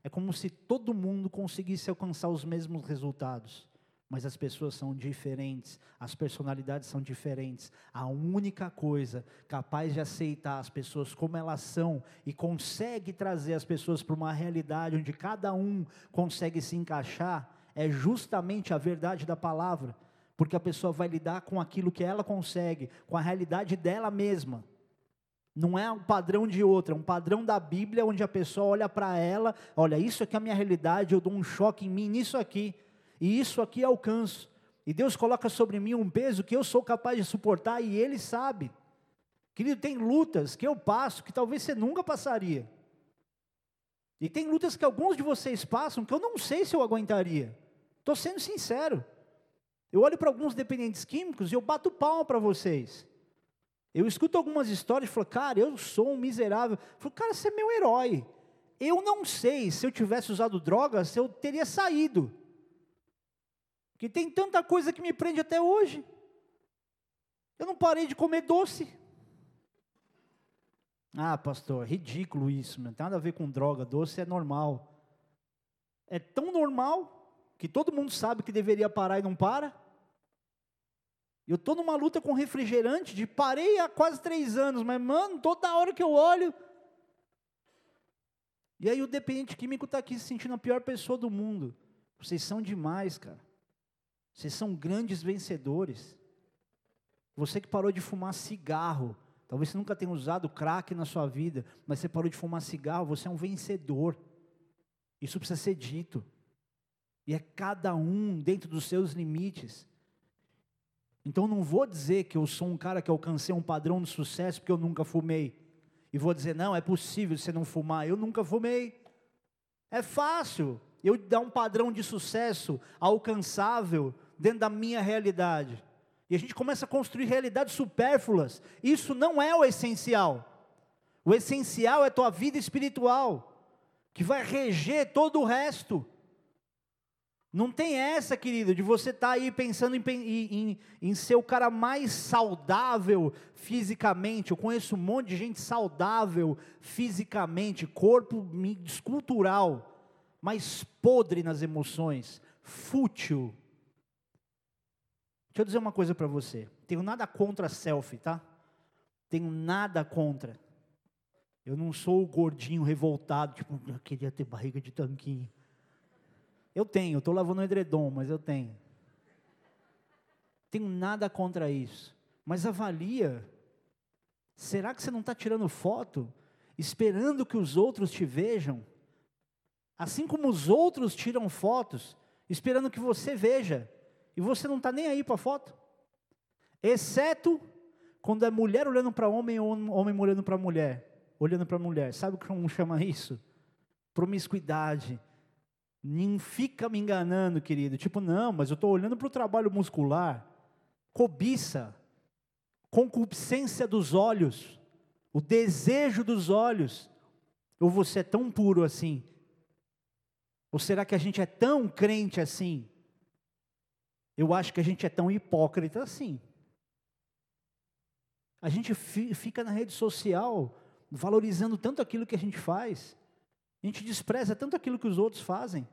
é como se todo mundo conseguisse alcançar os mesmos resultados mas as pessoas são diferentes, as personalidades são diferentes. A única coisa capaz de aceitar as pessoas como elas são e consegue trazer as pessoas para uma realidade onde cada um consegue se encaixar é justamente a verdade da palavra, porque a pessoa vai lidar com aquilo que ela consegue, com a realidade dela mesma. Não é um padrão de outra, é um padrão da Bíblia onde a pessoa olha para ela, olha, isso aqui é a minha realidade, eu dou um choque em mim nisso aqui e isso aqui alcanço. E Deus coloca sobre mim um peso que eu sou capaz de suportar e Ele sabe. Querido, tem lutas que eu passo que talvez você nunca passaria. E tem lutas que alguns de vocês passam que eu não sei se eu aguentaria. Estou sendo sincero. Eu olho para alguns dependentes químicos e eu bato palma para vocês. Eu escuto algumas histórias e falo, cara, eu sou um miserável. Eu falo, cara, você é meu herói. Eu não sei se eu tivesse usado drogas, eu teria saído que tem tanta coisa que me prende até hoje. Eu não parei de comer doce. Ah, pastor, ridículo isso, não tem nada a ver com droga, doce é normal. É tão normal que todo mundo sabe que deveria parar e não para. Eu estou numa luta com refrigerante, de parei há quase três anos, mas mano, toda hora que eu olho. E aí o dependente químico está aqui se sentindo a pior pessoa do mundo. Vocês são demais, cara. Vocês são grandes vencedores. Você que parou de fumar cigarro, talvez você nunca tenha usado crack na sua vida, mas você parou de fumar cigarro, você é um vencedor. Isso precisa ser dito. E é cada um dentro dos seus limites. Então não vou dizer que eu sou um cara que alcancei um padrão de sucesso porque eu nunca fumei. E vou dizer, não, é possível você não fumar. Eu nunca fumei. É fácil eu dar um padrão de sucesso alcançável dentro da minha realidade. E a gente começa a construir realidades supérfluas. Isso não é o essencial. O essencial é tua vida espiritual, que vai reger todo o resto. Não tem essa, querido, de você estar tá aí pensando em, em, em, ser o cara mais saudável fisicamente. Eu conheço um monte de gente saudável fisicamente, corpo escultural mas podre nas emoções, fútil. Deixa eu dizer uma coisa para você. Tenho nada contra selfie, tá? Tenho nada contra. Eu não sou o gordinho revoltado, tipo, eu queria ter barriga de tanquinho. Eu tenho, estou lavando o edredom, mas eu tenho. Tenho nada contra isso. Mas avalia. Será que você não está tirando foto, esperando que os outros te vejam? Assim como os outros tiram fotos, esperando que você veja, e você não está nem aí para a foto. Exceto quando é mulher olhando para homem ou homem olhando para mulher, olhando para mulher. Sabe como chama isso? Promiscuidade. Nem fica me enganando, querido. Tipo, não, mas eu estou olhando para o trabalho muscular. Cobiça, concupiscência dos olhos, o desejo dos olhos. Ou você é tão puro assim ou será que a gente é tão crente assim? Eu acho que a gente é tão hipócrita assim. A gente fica na rede social valorizando tanto aquilo que a gente faz, a gente despreza tanto aquilo que os outros fazem.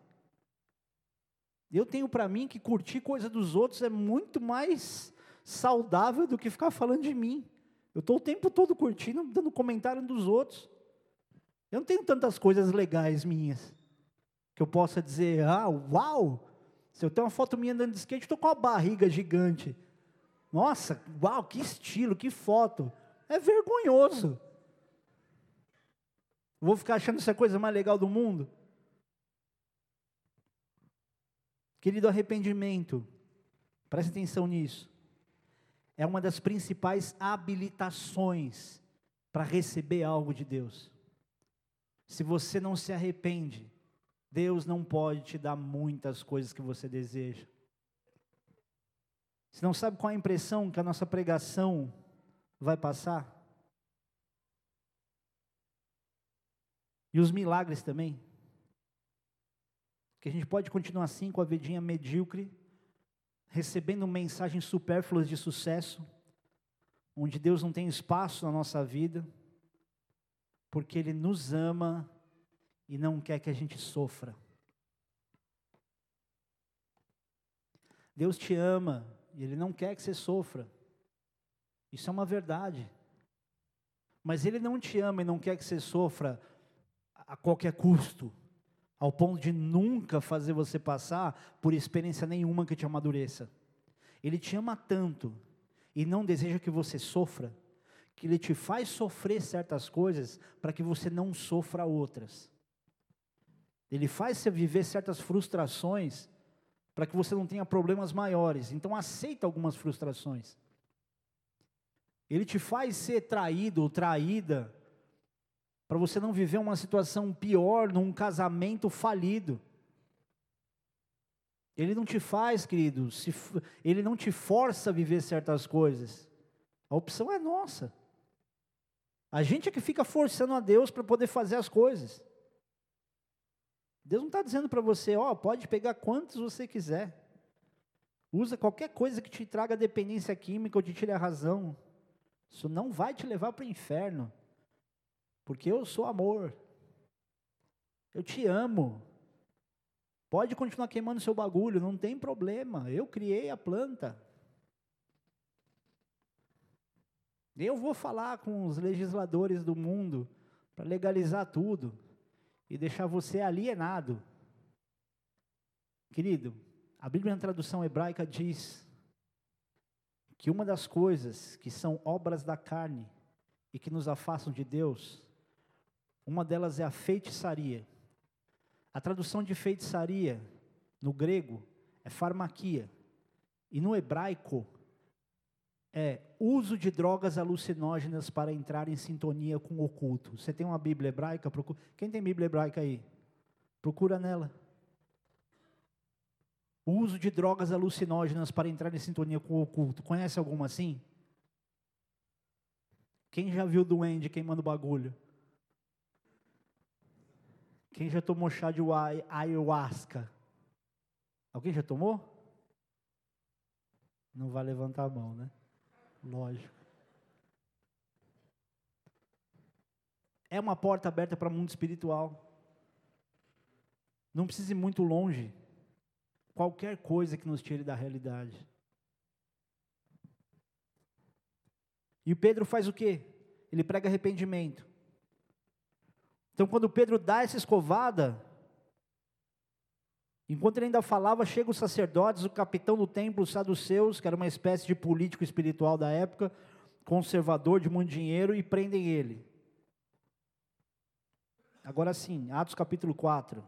Eu tenho para mim que curtir coisa dos outros é muito mais saudável do que ficar falando de mim. Eu estou o tempo todo curtindo, dando comentário dos outros. Eu não tenho tantas coisas legais minhas que eu possa dizer, ah, uau, se eu tenho uma foto minha andando de skate, estou com uma barriga gigante. Nossa, uau, que estilo, que foto. É vergonhoso. Vou ficar achando isso a coisa mais legal do mundo? Querido, arrependimento, preste atenção nisso, é uma das principais habilitações para receber algo de Deus. Se você não se arrepende, Deus não pode te dar muitas coisas que você deseja. Você não sabe qual a impressão que a nossa pregação vai passar? E os milagres também. Que a gente pode continuar assim com a vidinha medíocre, recebendo mensagens supérfluas de sucesso, onde Deus não tem espaço na nossa vida, porque Ele nos ama e não quer que a gente sofra. Deus te ama e Ele não quer que você sofra. Isso é uma verdade. Mas Ele não te ama e não quer que você sofra a qualquer custo, ao ponto de nunca fazer você passar por experiência nenhuma que te amadureça. Ele te ama tanto e não deseja que você sofra, que Ele te faz sofrer certas coisas para que você não sofra outras. Ele faz você viver certas frustrações para que você não tenha problemas maiores. Então aceita algumas frustrações. Ele te faz ser traído ou traída para você não viver uma situação pior num casamento falido. Ele não te faz, querido, se, ele não te força a viver certas coisas. A opção é nossa. A gente é que fica forçando a Deus para poder fazer as coisas. Deus não está dizendo para você, ó, oh, pode pegar quantos você quiser. Usa qualquer coisa que te traga dependência química ou te tire a razão. Isso não vai te levar para o inferno. Porque eu sou amor. Eu te amo. Pode continuar queimando seu bagulho, não tem problema. Eu criei a planta. Eu vou falar com os legisladores do mundo para legalizar tudo e deixar você alienado. Querido, a Bíblia na tradução hebraica diz que uma das coisas que são obras da carne e que nos afastam de Deus uma delas é a feitiçaria. A tradução de feitiçaria no grego é farmaquia. E no hebraico é uso de drogas alucinógenas para entrar em sintonia com o oculto. Você tem uma Bíblia hebraica? Procura. Quem tem Bíblia hebraica aí? Procura nela. O uso de drogas alucinógenas para entrar em sintonia com o oculto. Conhece alguma assim? Quem já viu o duende queimando bagulho? Quem já tomou chá de ayahuasca? Alguém já tomou? Não vai levantar a mão, né? Lógico. É uma porta aberta para o mundo espiritual. Não precisa ir muito longe. Qualquer coisa que nos tire da realidade. E o Pedro faz o quê? Ele prega arrependimento. Então, quando Pedro dá essa escovada, enquanto ele ainda falava, chegam os sacerdotes, o capitão do templo, os saduceus, que era uma espécie de político espiritual da época, conservador de muito dinheiro, e prendem ele. Agora sim, Atos capítulo 4.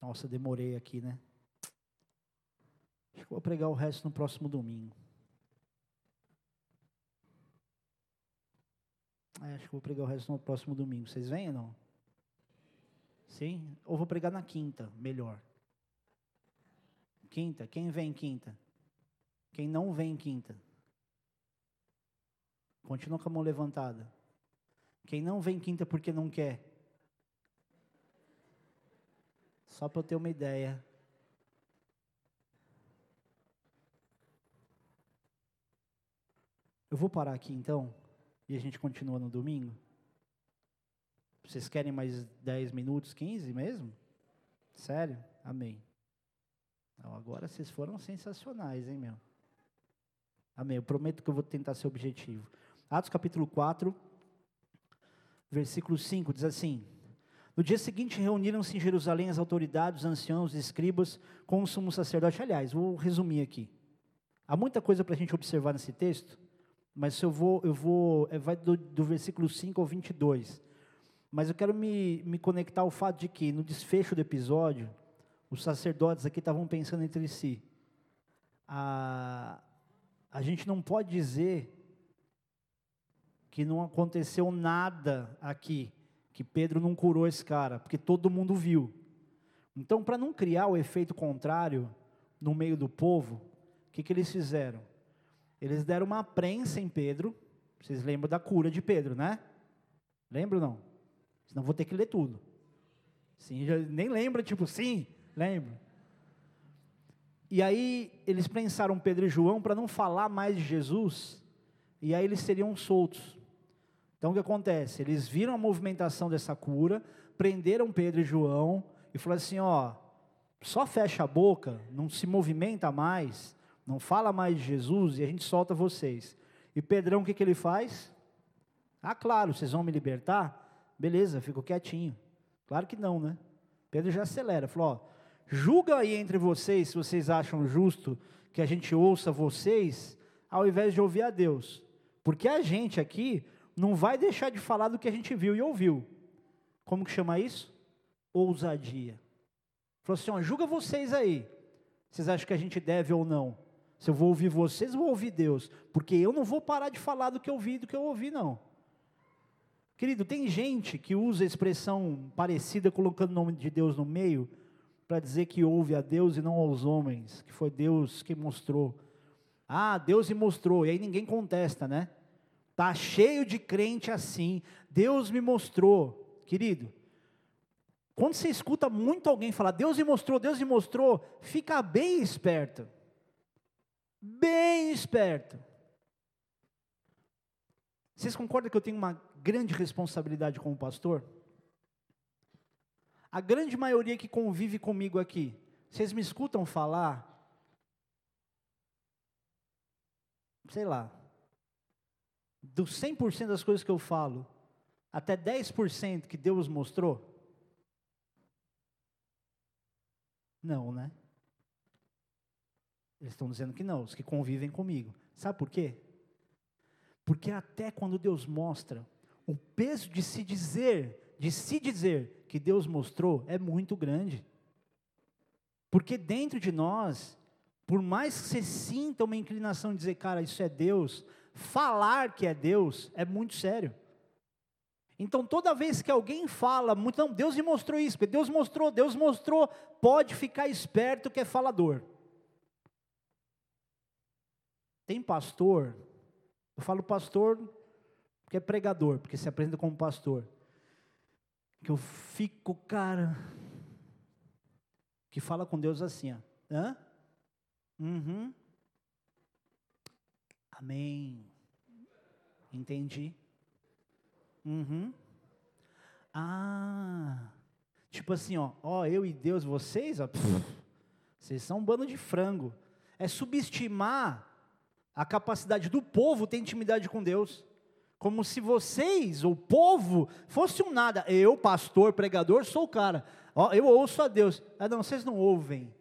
Nossa, demorei aqui, né? Acho que vou pregar o resto no próximo domingo. É, acho que vou pregar o resto no próximo domingo. Vocês vêm ou não? Sim? Ou vou pregar na quinta, melhor. Quinta, quem vem quinta? Quem não vem quinta? Continua com a mão levantada. Quem não vem quinta porque não quer? Só para eu ter uma ideia. Eu vou parar aqui então e a gente continua no domingo? Vocês querem mais 10 minutos, 15 mesmo? Sério? Amém. Então, agora vocês foram sensacionais, hein, meu? Amém. Eu prometo que eu vou tentar ser objetivo. Atos capítulo 4, versículo 5 diz assim: No dia seguinte reuniram-se em Jerusalém as autoridades, os anciãos, os escribas, com o sumo sacerdote. Aliás, vou resumir aqui. Há muita coisa para a gente observar nesse texto, Mas eu vou, eu vou, é, vai do, do versículo 5 ao 22. Mas eu quero me, me conectar ao fato de que, no desfecho do episódio, os sacerdotes aqui estavam pensando entre si. A, a gente não pode dizer que não aconteceu nada aqui, que Pedro não curou esse cara, porque todo mundo viu. Então, para não criar o efeito contrário no meio do povo, o que, que eles fizeram? Eles deram uma prensa em Pedro. Vocês lembram da cura de Pedro, né? Lembram não? Senão vou ter que ler tudo. Sim, nem lembra, tipo, sim, lembro. E aí eles prensaram Pedro e João para não falar mais de Jesus, e aí eles seriam soltos. Então o que acontece? Eles viram a movimentação dessa cura, prenderam Pedro e João e falaram assim: ó, só fecha a boca, não se movimenta mais, não fala mais de Jesus e a gente solta vocês. E Pedrão, o que, que ele faz? Ah, claro, vocês vão me libertar? Beleza, fico quietinho. Claro que não, né? Pedro já acelera, falou: ó, julga aí entre vocês se vocês acham justo que a gente ouça vocês, ao invés de ouvir a Deus. Porque a gente aqui não vai deixar de falar do que a gente viu e ouviu. Como que chama isso? Ousadia. Falou assim: ó, julga vocês aí. Vocês acham que a gente deve ou não? Se eu vou ouvir vocês, eu vou ouvir Deus. Porque eu não vou parar de falar do que eu vi, do que eu ouvi, não. Querido, tem gente que usa a expressão parecida, colocando o nome de Deus no meio, para dizer que ouve a Deus e não aos homens, que foi Deus que mostrou. Ah, Deus me mostrou, e aí ninguém contesta, né? Tá cheio de crente assim. Deus me mostrou, querido. Quando você escuta muito alguém falar, Deus me mostrou, Deus me mostrou, fica bem esperto. Bem esperto. Vocês concordam que eu tenho uma grande responsabilidade como pastor? A grande maioria que convive comigo aqui, vocês me escutam falar, sei lá, dos 100% das coisas que eu falo, até 10% que Deus mostrou? Não, né? Eles estão dizendo que não, os que convivem comigo. Sabe por quê? Porque até quando Deus mostra, o peso de se dizer, de se dizer que Deus mostrou é muito grande. Porque dentro de nós, por mais que você sinta uma inclinação de dizer, cara, isso é Deus, falar que é Deus é muito sério. Então, toda vez que alguém fala, não, Deus me mostrou isso, Deus mostrou, Deus mostrou, pode ficar esperto que é falador. Tem pastor, eu falo pastor porque é pregador, porque se apresenta como pastor, que eu fico, cara, que fala com Deus assim, ó, hã? Uhum. Amém. Entendi. Uhum. Ah. Tipo assim, ó, ó, eu e Deus, vocês, ó, pff, vocês são um bando de frango. É subestimar a capacidade do povo ter intimidade com Deus. Como se vocês, o povo, fosse um nada. Eu, pastor, pregador, sou o cara. Ó, eu ouço a Deus. Ah, não, vocês não ouvem.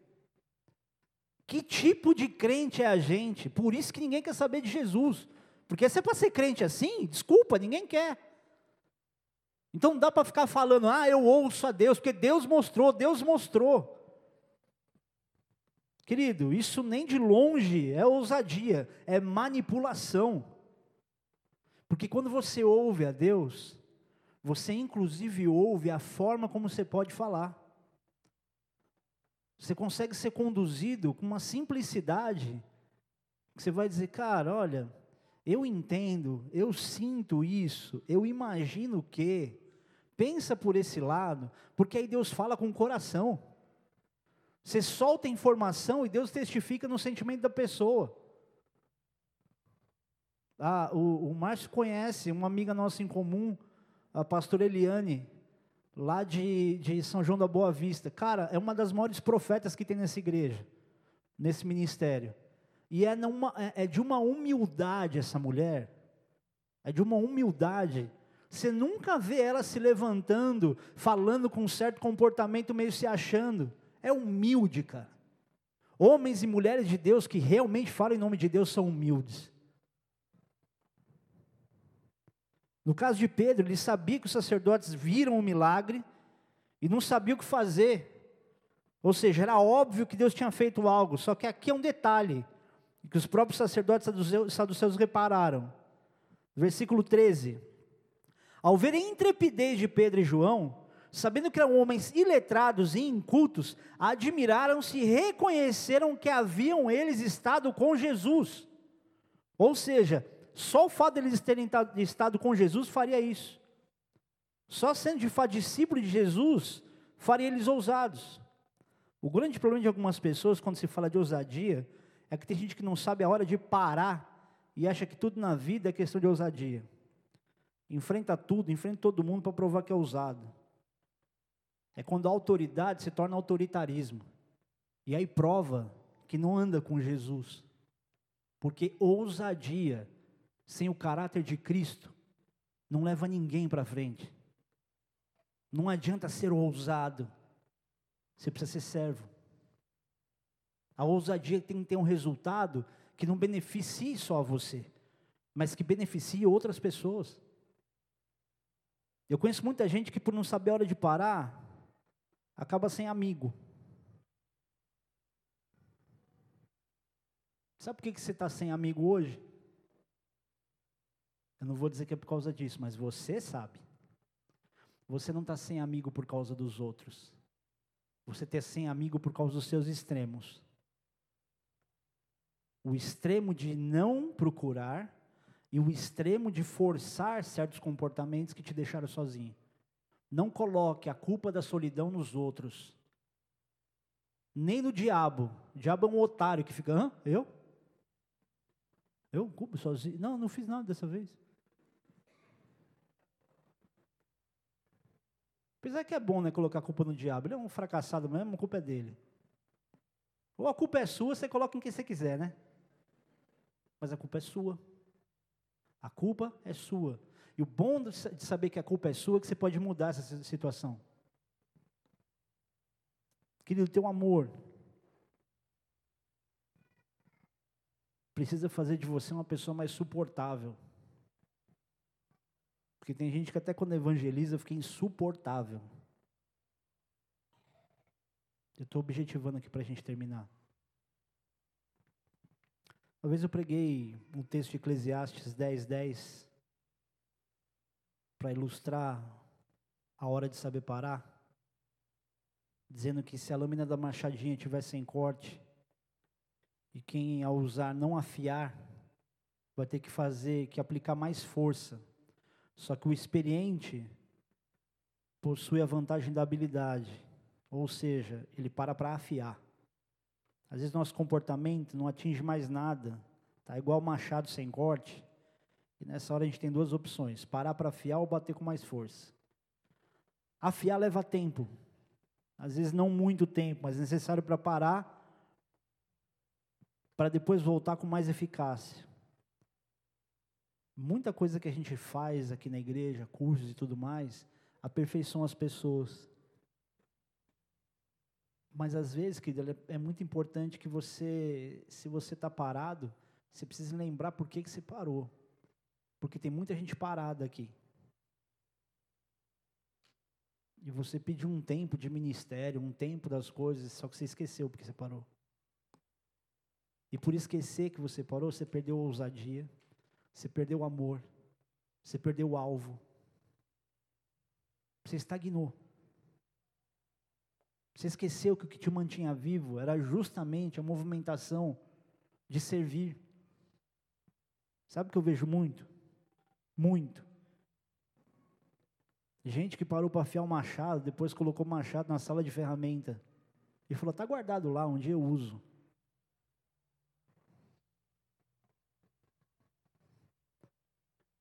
Que tipo de crente é a gente? Por isso que ninguém quer saber de Jesus. Porque se é para ser crente assim, desculpa, ninguém quer. Então não dá para ficar falando, ah, eu ouço a Deus, porque Deus mostrou, Deus mostrou. Querido, isso nem de longe é ousadia, é manipulação. Porque quando você ouve a Deus, você inclusive ouve a forma como você pode falar. Você consegue ser conduzido com uma simplicidade que você vai dizer, cara, olha, eu entendo, eu sinto isso, eu imagino que. Pensa por esse lado, porque aí Deus fala com o coração. Você solta informação e Deus testifica no sentimento da pessoa. Ah, o, o Márcio conhece uma amiga nossa em comum, a pastora Eliane lá de, de São João da Boa Vista. Cara, é uma das maiores profetas que tem nessa igreja, nesse ministério. E é, numa, é, é de uma humildade essa mulher, é de uma humildade. Você nunca vê ela se levantando, falando com um certo comportamento, meio se achando. É humilde, cara. Homens e mulheres de Deus que realmente falam em nome de Deus são humildes. No caso de Pedro, ele sabia que os sacerdotes viram o milagre e não sabia o que fazer. Ou seja, era óbvio que Deus tinha feito algo, só que aqui é um detalhe, que os próprios sacerdotes saduceus repararam. Versículo 13. Ao ver a intrepidez de Pedro e João, sabendo que eram homens iletrados e incultos, admiraram-se e reconheceram que haviam eles estado com Jesus. Ou seja, só o fato deles terem estado com Jesus faria isso. Só sendo de fato discípulo de Jesus, faria eles ousados. O grande problema de algumas pessoas, quando se fala de ousadia, é que tem gente que não sabe a hora de parar e acha que tudo na vida é questão de ousadia. Enfrenta tudo, enfrenta todo mundo para provar que é ousado. É quando a autoridade se torna autoritarismo. E aí prova que não anda com Jesus. Porque ousadia, sem o caráter de Cristo, não leva ninguém para frente. Não adianta ser ousado você precisa ser servo. A ousadia tem que ter um resultado que não beneficie só você, mas que beneficie outras pessoas. Eu conheço muita gente que, por não saber a hora de parar, acaba sem amigo. Sabe por que, que você está sem amigo hoje? Eu não vou dizer que é por causa disso, mas você sabe. Você não está sem amigo por causa dos outros você ter sem amigo por causa dos seus extremos. O extremo de não procurar e o extremo de forçar certos comportamentos que te deixaram sozinho. Não coloque a culpa da solidão nos outros. Nem no diabo. O diabo é um otário que fica, hã? Eu? Eu culpo sozinho? Não, não fiz nada dessa vez. Apesar que é bom, né, colocar a culpa no diabo. Ele é um fracassado mesmo, a culpa é dele. Ou a culpa é sua, você coloca em quem você quiser, né? Mas a culpa é sua. A culpa é sua. E o bom de saber que a culpa é sua é que você pode mudar essa situação. Querido, teu amor precisa fazer de você uma pessoa mais suportável. Porque tem gente que até quando evangeliza fica insuportável. Eu estou objetivando aqui para a gente terminar. Uma vez eu preguei um texto de Eclesiastes 10, 10, para ilustrar a hora de saber parar, dizendo que se a lâmina da machadinha tivesse sem corte, e quem a usar não afiar, vai ter que fazer, que aplicar mais força só que o experiente possui a vantagem da habilidade, ou seja, ele para para afiar. Às vezes nosso comportamento não atinge mais nada, tá igual machado sem corte. E nessa hora a gente tem duas opções: parar para afiar ou bater com mais força. Afiar leva tempo, às vezes não muito tempo, mas é necessário para parar, para depois voltar com mais eficácia. Muita coisa que a gente faz aqui na igreja, cursos e tudo mais, aperfeiçoam as pessoas. Mas às vezes, querido, é muito importante que você, se você está parado, você precisa lembrar por que, que você parou. Porque tem muita gente parada aqui. E você pediu um tempo de ministério, um tempo das coisas, só que você esqueceu porque você parou. E por esquecer que você parou, você perdeu a ousadia, você perdeu o amor. Você perdeu o alvo. Você estagnou. Você esqueceu que o que te mantinha vivo era justamente a movimentação de servir. Sabe o que eu vejo muito? Muito. Gente que parou para afiar o machado, depois colocou o machado na sala de ferramenta. E falou: está guardado lá, um dia eu uso.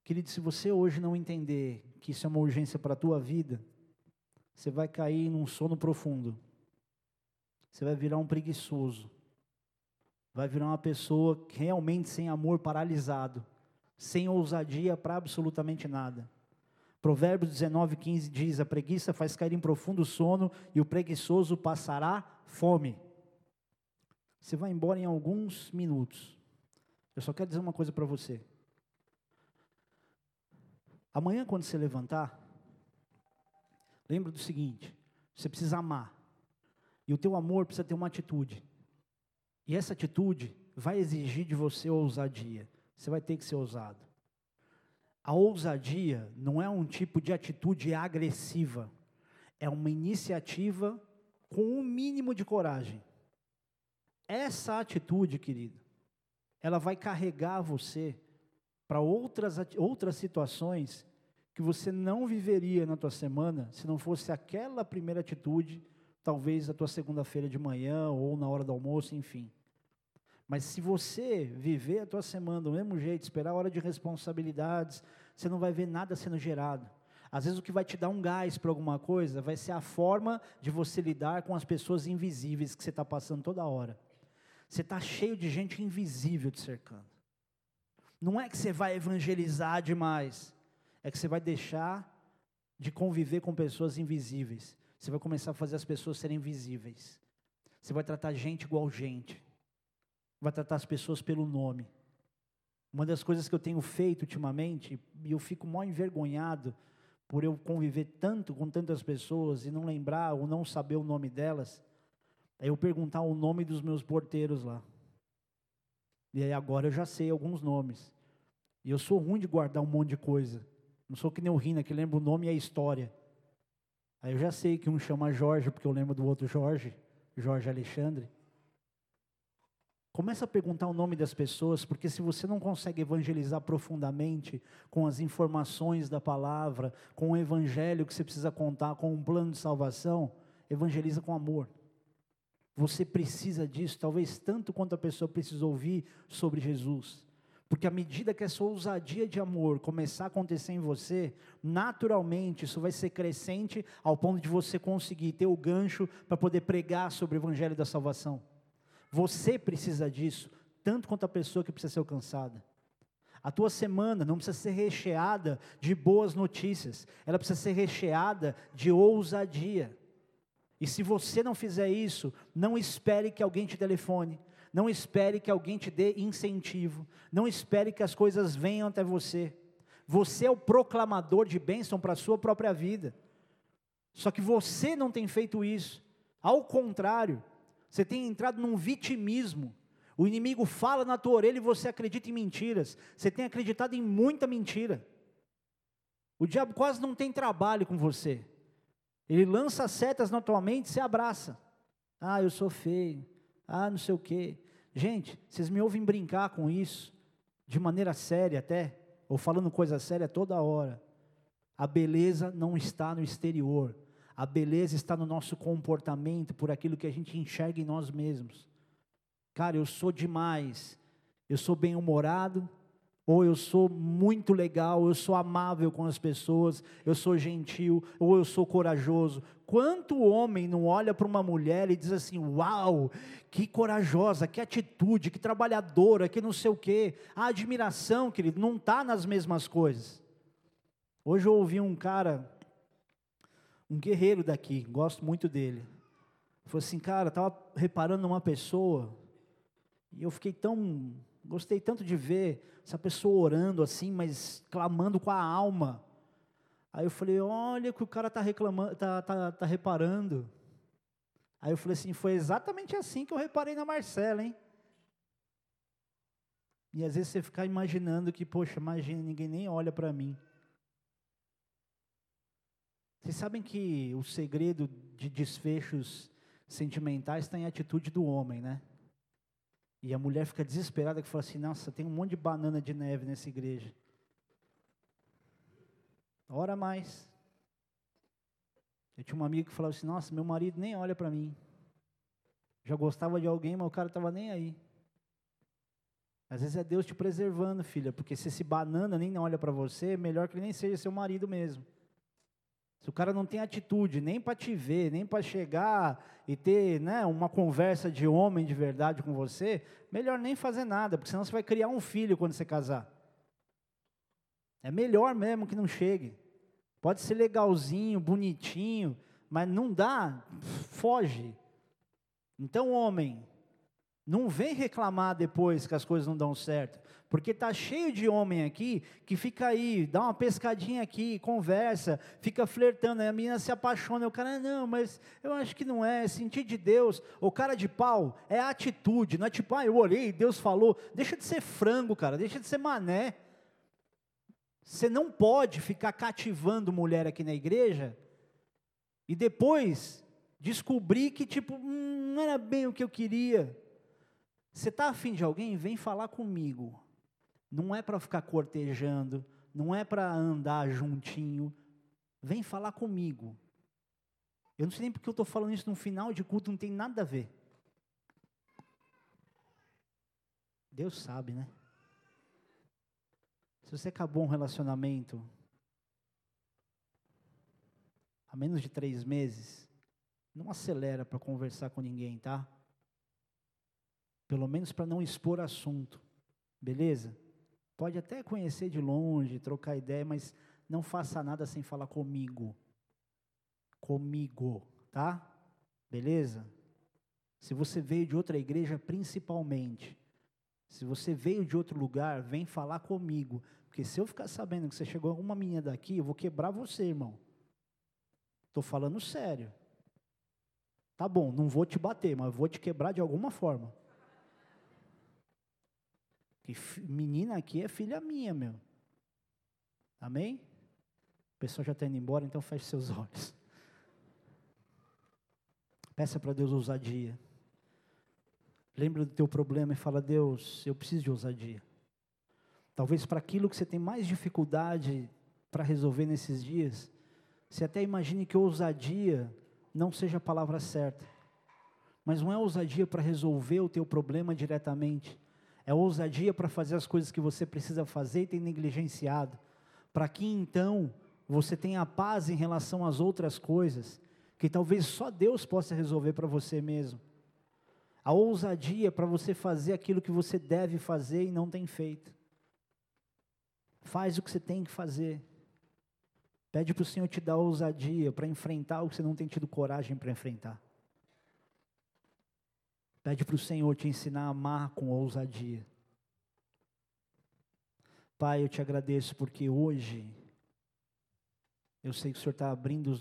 Querido, se você hoje não entender que isso é uma urgência para a tua vida, você vai cair num sono profundo. Você vai virar um preguiçoso. Vai virar uma pessoa realmente sem amor, paralisado, sem ousadia para absolutamente nada. Provérbios 19, 15 diz: A preguiça faz cair em profundo sono e o preguiçoso passará fome. Você vai embora em alguns minutos. Eu só quero dizer uma coisa para você. Amanhã, quando você levantar, lembra do seguinte: você precisa amar. E o teu amor precisa ter uma atitude. E essa atitude vai exigir de você ousadia. Você vai ter que ser ousado. A ousadia não é um tipo de atitude agressiva. É uma iniciativa com um mínimo de coragem. Essa atitude, querido, ela vai carregar você para outras, outras situações que você não viveria na tua semana se não fosse aquela primeira atitude, talvez a tua segunda-feira de manhã ou na hora do almoço, enfim. Mas se você viver a tua semana do mesmo jeito, esperar a hora de responsabilidades, você não vai ver nada sendo gerado. Às vezes o que vai te dar um gás para alguma coisa vai ser a forma de você lidar com as pessoas invisíveis que você está passando toda hora. Você está cheio de gente invisível te cercando. Não é que você vai evangelizar demais, é que você vai deixar de conviver com pessoas invisíveis. Você vai começar a fazer as pessoas serem visíveis. Você vai tratar gente igual gente. Vai tratar as pessoas pelo nome. Uma das coisas que eu tenho feito ultimamente, e eu fico mal envergonhado por eu conviver tanto com tantas pessoas e não lembrar ou não saber o nome delas, é eu perguntar o nome dos meus porteiros lá. E aí agora eu já sei alguns nomes. E eu sou ruim de guardar um monte de coisa. Não sou que nem o Rina, que lembra o nome e a história. Aí eu já sei que um chama Jorge, porque eu lembro do outro Jorge, Jorge Alexandre. Começa a perguntar o nome das pessoas, porque se você não consegue evangelizar profundamente com as informações da palavra, com o evangelho que você precisa contar, com um plano de salvação, evangeliza com amor. Você precisa disso, talvez tanto quanto a pessoa precisa ouvir sobre Jesus. Porque à medida que essa ousadia de amor começar a acontecer em você, naturalmente isso vai ser crescente ao ponto de você conseguir ter o gancho para poder pregar sobre o evangelho da salvação. Você precisa disso, tanto quanto a pessoa que precisa ser alcançada. A tua semana não precisa ser recheada de boas notícias, ela precisa ser recheada de ousadia. E se você não fizer isso, não espere que alguém te telefone, não espere que alguém te dê incentivo, não espere que as coisas venham até você. Você é o proclamador de bênção para a sua própria vida. Só que você não tem feito isso. Ao contrário, você tem entrado num vitimismo. O inimigo fala na tua orelha e você acredita em mentiras. Você tem acreditado em muita mentira. O diabo quase não tem trabalho com você. Ele lança setas na tua mente, você abraça. Ah, eu sou feio. Ah, não sei o quê. Gente, vocês me ouvem brincar com isso, de maneira séria até, ou falando coisa séria toda hora. A beleza não está no exterior. A beleza está no nosso comportamento, por aquilo que a gente enxerga em nós mesmos. Cara, eu sou demais. Eu sou bem-humorado, ou eu sou muito legal, eu sou amável com as pessoas, eu sou gentil, ou eu sou corajoso. Quanto homem não olha para uma mulher e diz assim: Uau, que corajosa, que atitude, que trabalhadora, que não sei o quê. A admiração, querido, não está nas mesmas coisas. Hoje eu ouvi um cara, um guerreiro daqui, gosto muito dele. Falou assim, cara, estava reparando numa pessoa, e eu fiquei tão, gostei tanto de ver essa pessoa orando assim, mas clamando com a alma. Aí eu falei, olha que o cara está reclamando, tá, tá, tá reparando. Aí eu falei assim, foi exatamente assim que eu reparei na Marcela, hein? E às vezes você fica imaginando que, poxa, imagina, ninguém nem olha para mim. Vocês sabem que o segredo de desfechos sentimentais está em atitude do homem, né? E a mulher fica desesperada que fala assim: Nossa, tem um monte de banana de neve nessa igreja. Ora mais. Eu tinha uma amiga que falava assim: Nossa, meu marido nem olha para mim. Já gostava de alguém, mas o cara estava nem aí. Às vezes é Deus te preservando, filha, porque se esse banana nem olha para você, é melhor que ele nem seja seu marido mesmo. Se o cara não tem atitude nem para te ver, nem para chegar e ter né, uma conversa de homem de verdade com você, melhor nem fazer nada, porque senão você vai criar um filho quando você casar. É melhor mesmo que não chegue. Pode ser legalzinho, bonitinho, mas não dá, foge. Então, homem, Não vem reclamar depois que as coisas não dão certo. Porque tá cheio de homem aqui que fica aí, dá uma pescadinha aqui, conversa, fica flertando, aí a menina se apaixona, o cara, não, mas eu acho que não é, sentir de Deus, o cara de pau, é atitude, não é tipo, ah, eu orei, Deus falou, deixa de ser frango, cara, deixa de ser mané. Você não pode ficar cativando mulher aqui na igreja e depois descobrir que, tipo, hum, não era bem o que eu queria. Você está afim de alguém? Vem falar comigo. Não é para ficar cortejando, não é para andar juntinho. Vem falar comigo. Eu não sei nem porque eu estou falando isso no final de culto, não tem nada a ver. Deus sabe, né? Se você acabou um relacionamento há menos de três meses, não acelera para conversar com ninguém, tá? Pelo menos para não expor assunto, beleza? Pode até conhecer de longe, trocar ideia, mas não faça nada sem falar comigo. Comigo, tá? Beleza? Se você veio de outra igreja, principalmente. Se você veio de outro lugar, vem falar comigo. Porque se eu ficar sabendo que você chegou uma menina daqui, eu vou quebrar você, irmão. Estou falando sério. Tá bom, não vou te bater, mas vou te quebrar de alguma forma. Que menina aqui é filha minha, meu. Amém? O pessoal já está indo embora, então feche seus olhos. Peça para Deus ousadia. Lembra do teu problema e fala: Deus, eu preciso de ousadia. Talvez para aquilo que você tem mais dificuldade para resolver nesses dias, você até imagine que ousadia não seja a palavra certa. Mas não é ousadia para resolver o teu problema diretamente é ousadia para fazer as coisas que você precisa fazer e tem negligenciado, para que então você tenha paz em relação às outras coisas, que talvez só Deus possa resolver para você mesmo. A ousadia para você fazer aquilo que você deve fazer e não tem feito. Faz o que você tem que fazer. Pede para o Senhor te dar ousadia para enfrentar o que você não tem tido coragem para enfrentar. Pede para o Senhor te ensinar a amar com ousadia. Pai, eu te agradeço porque hoje eu sei que o Senhor está abrindo os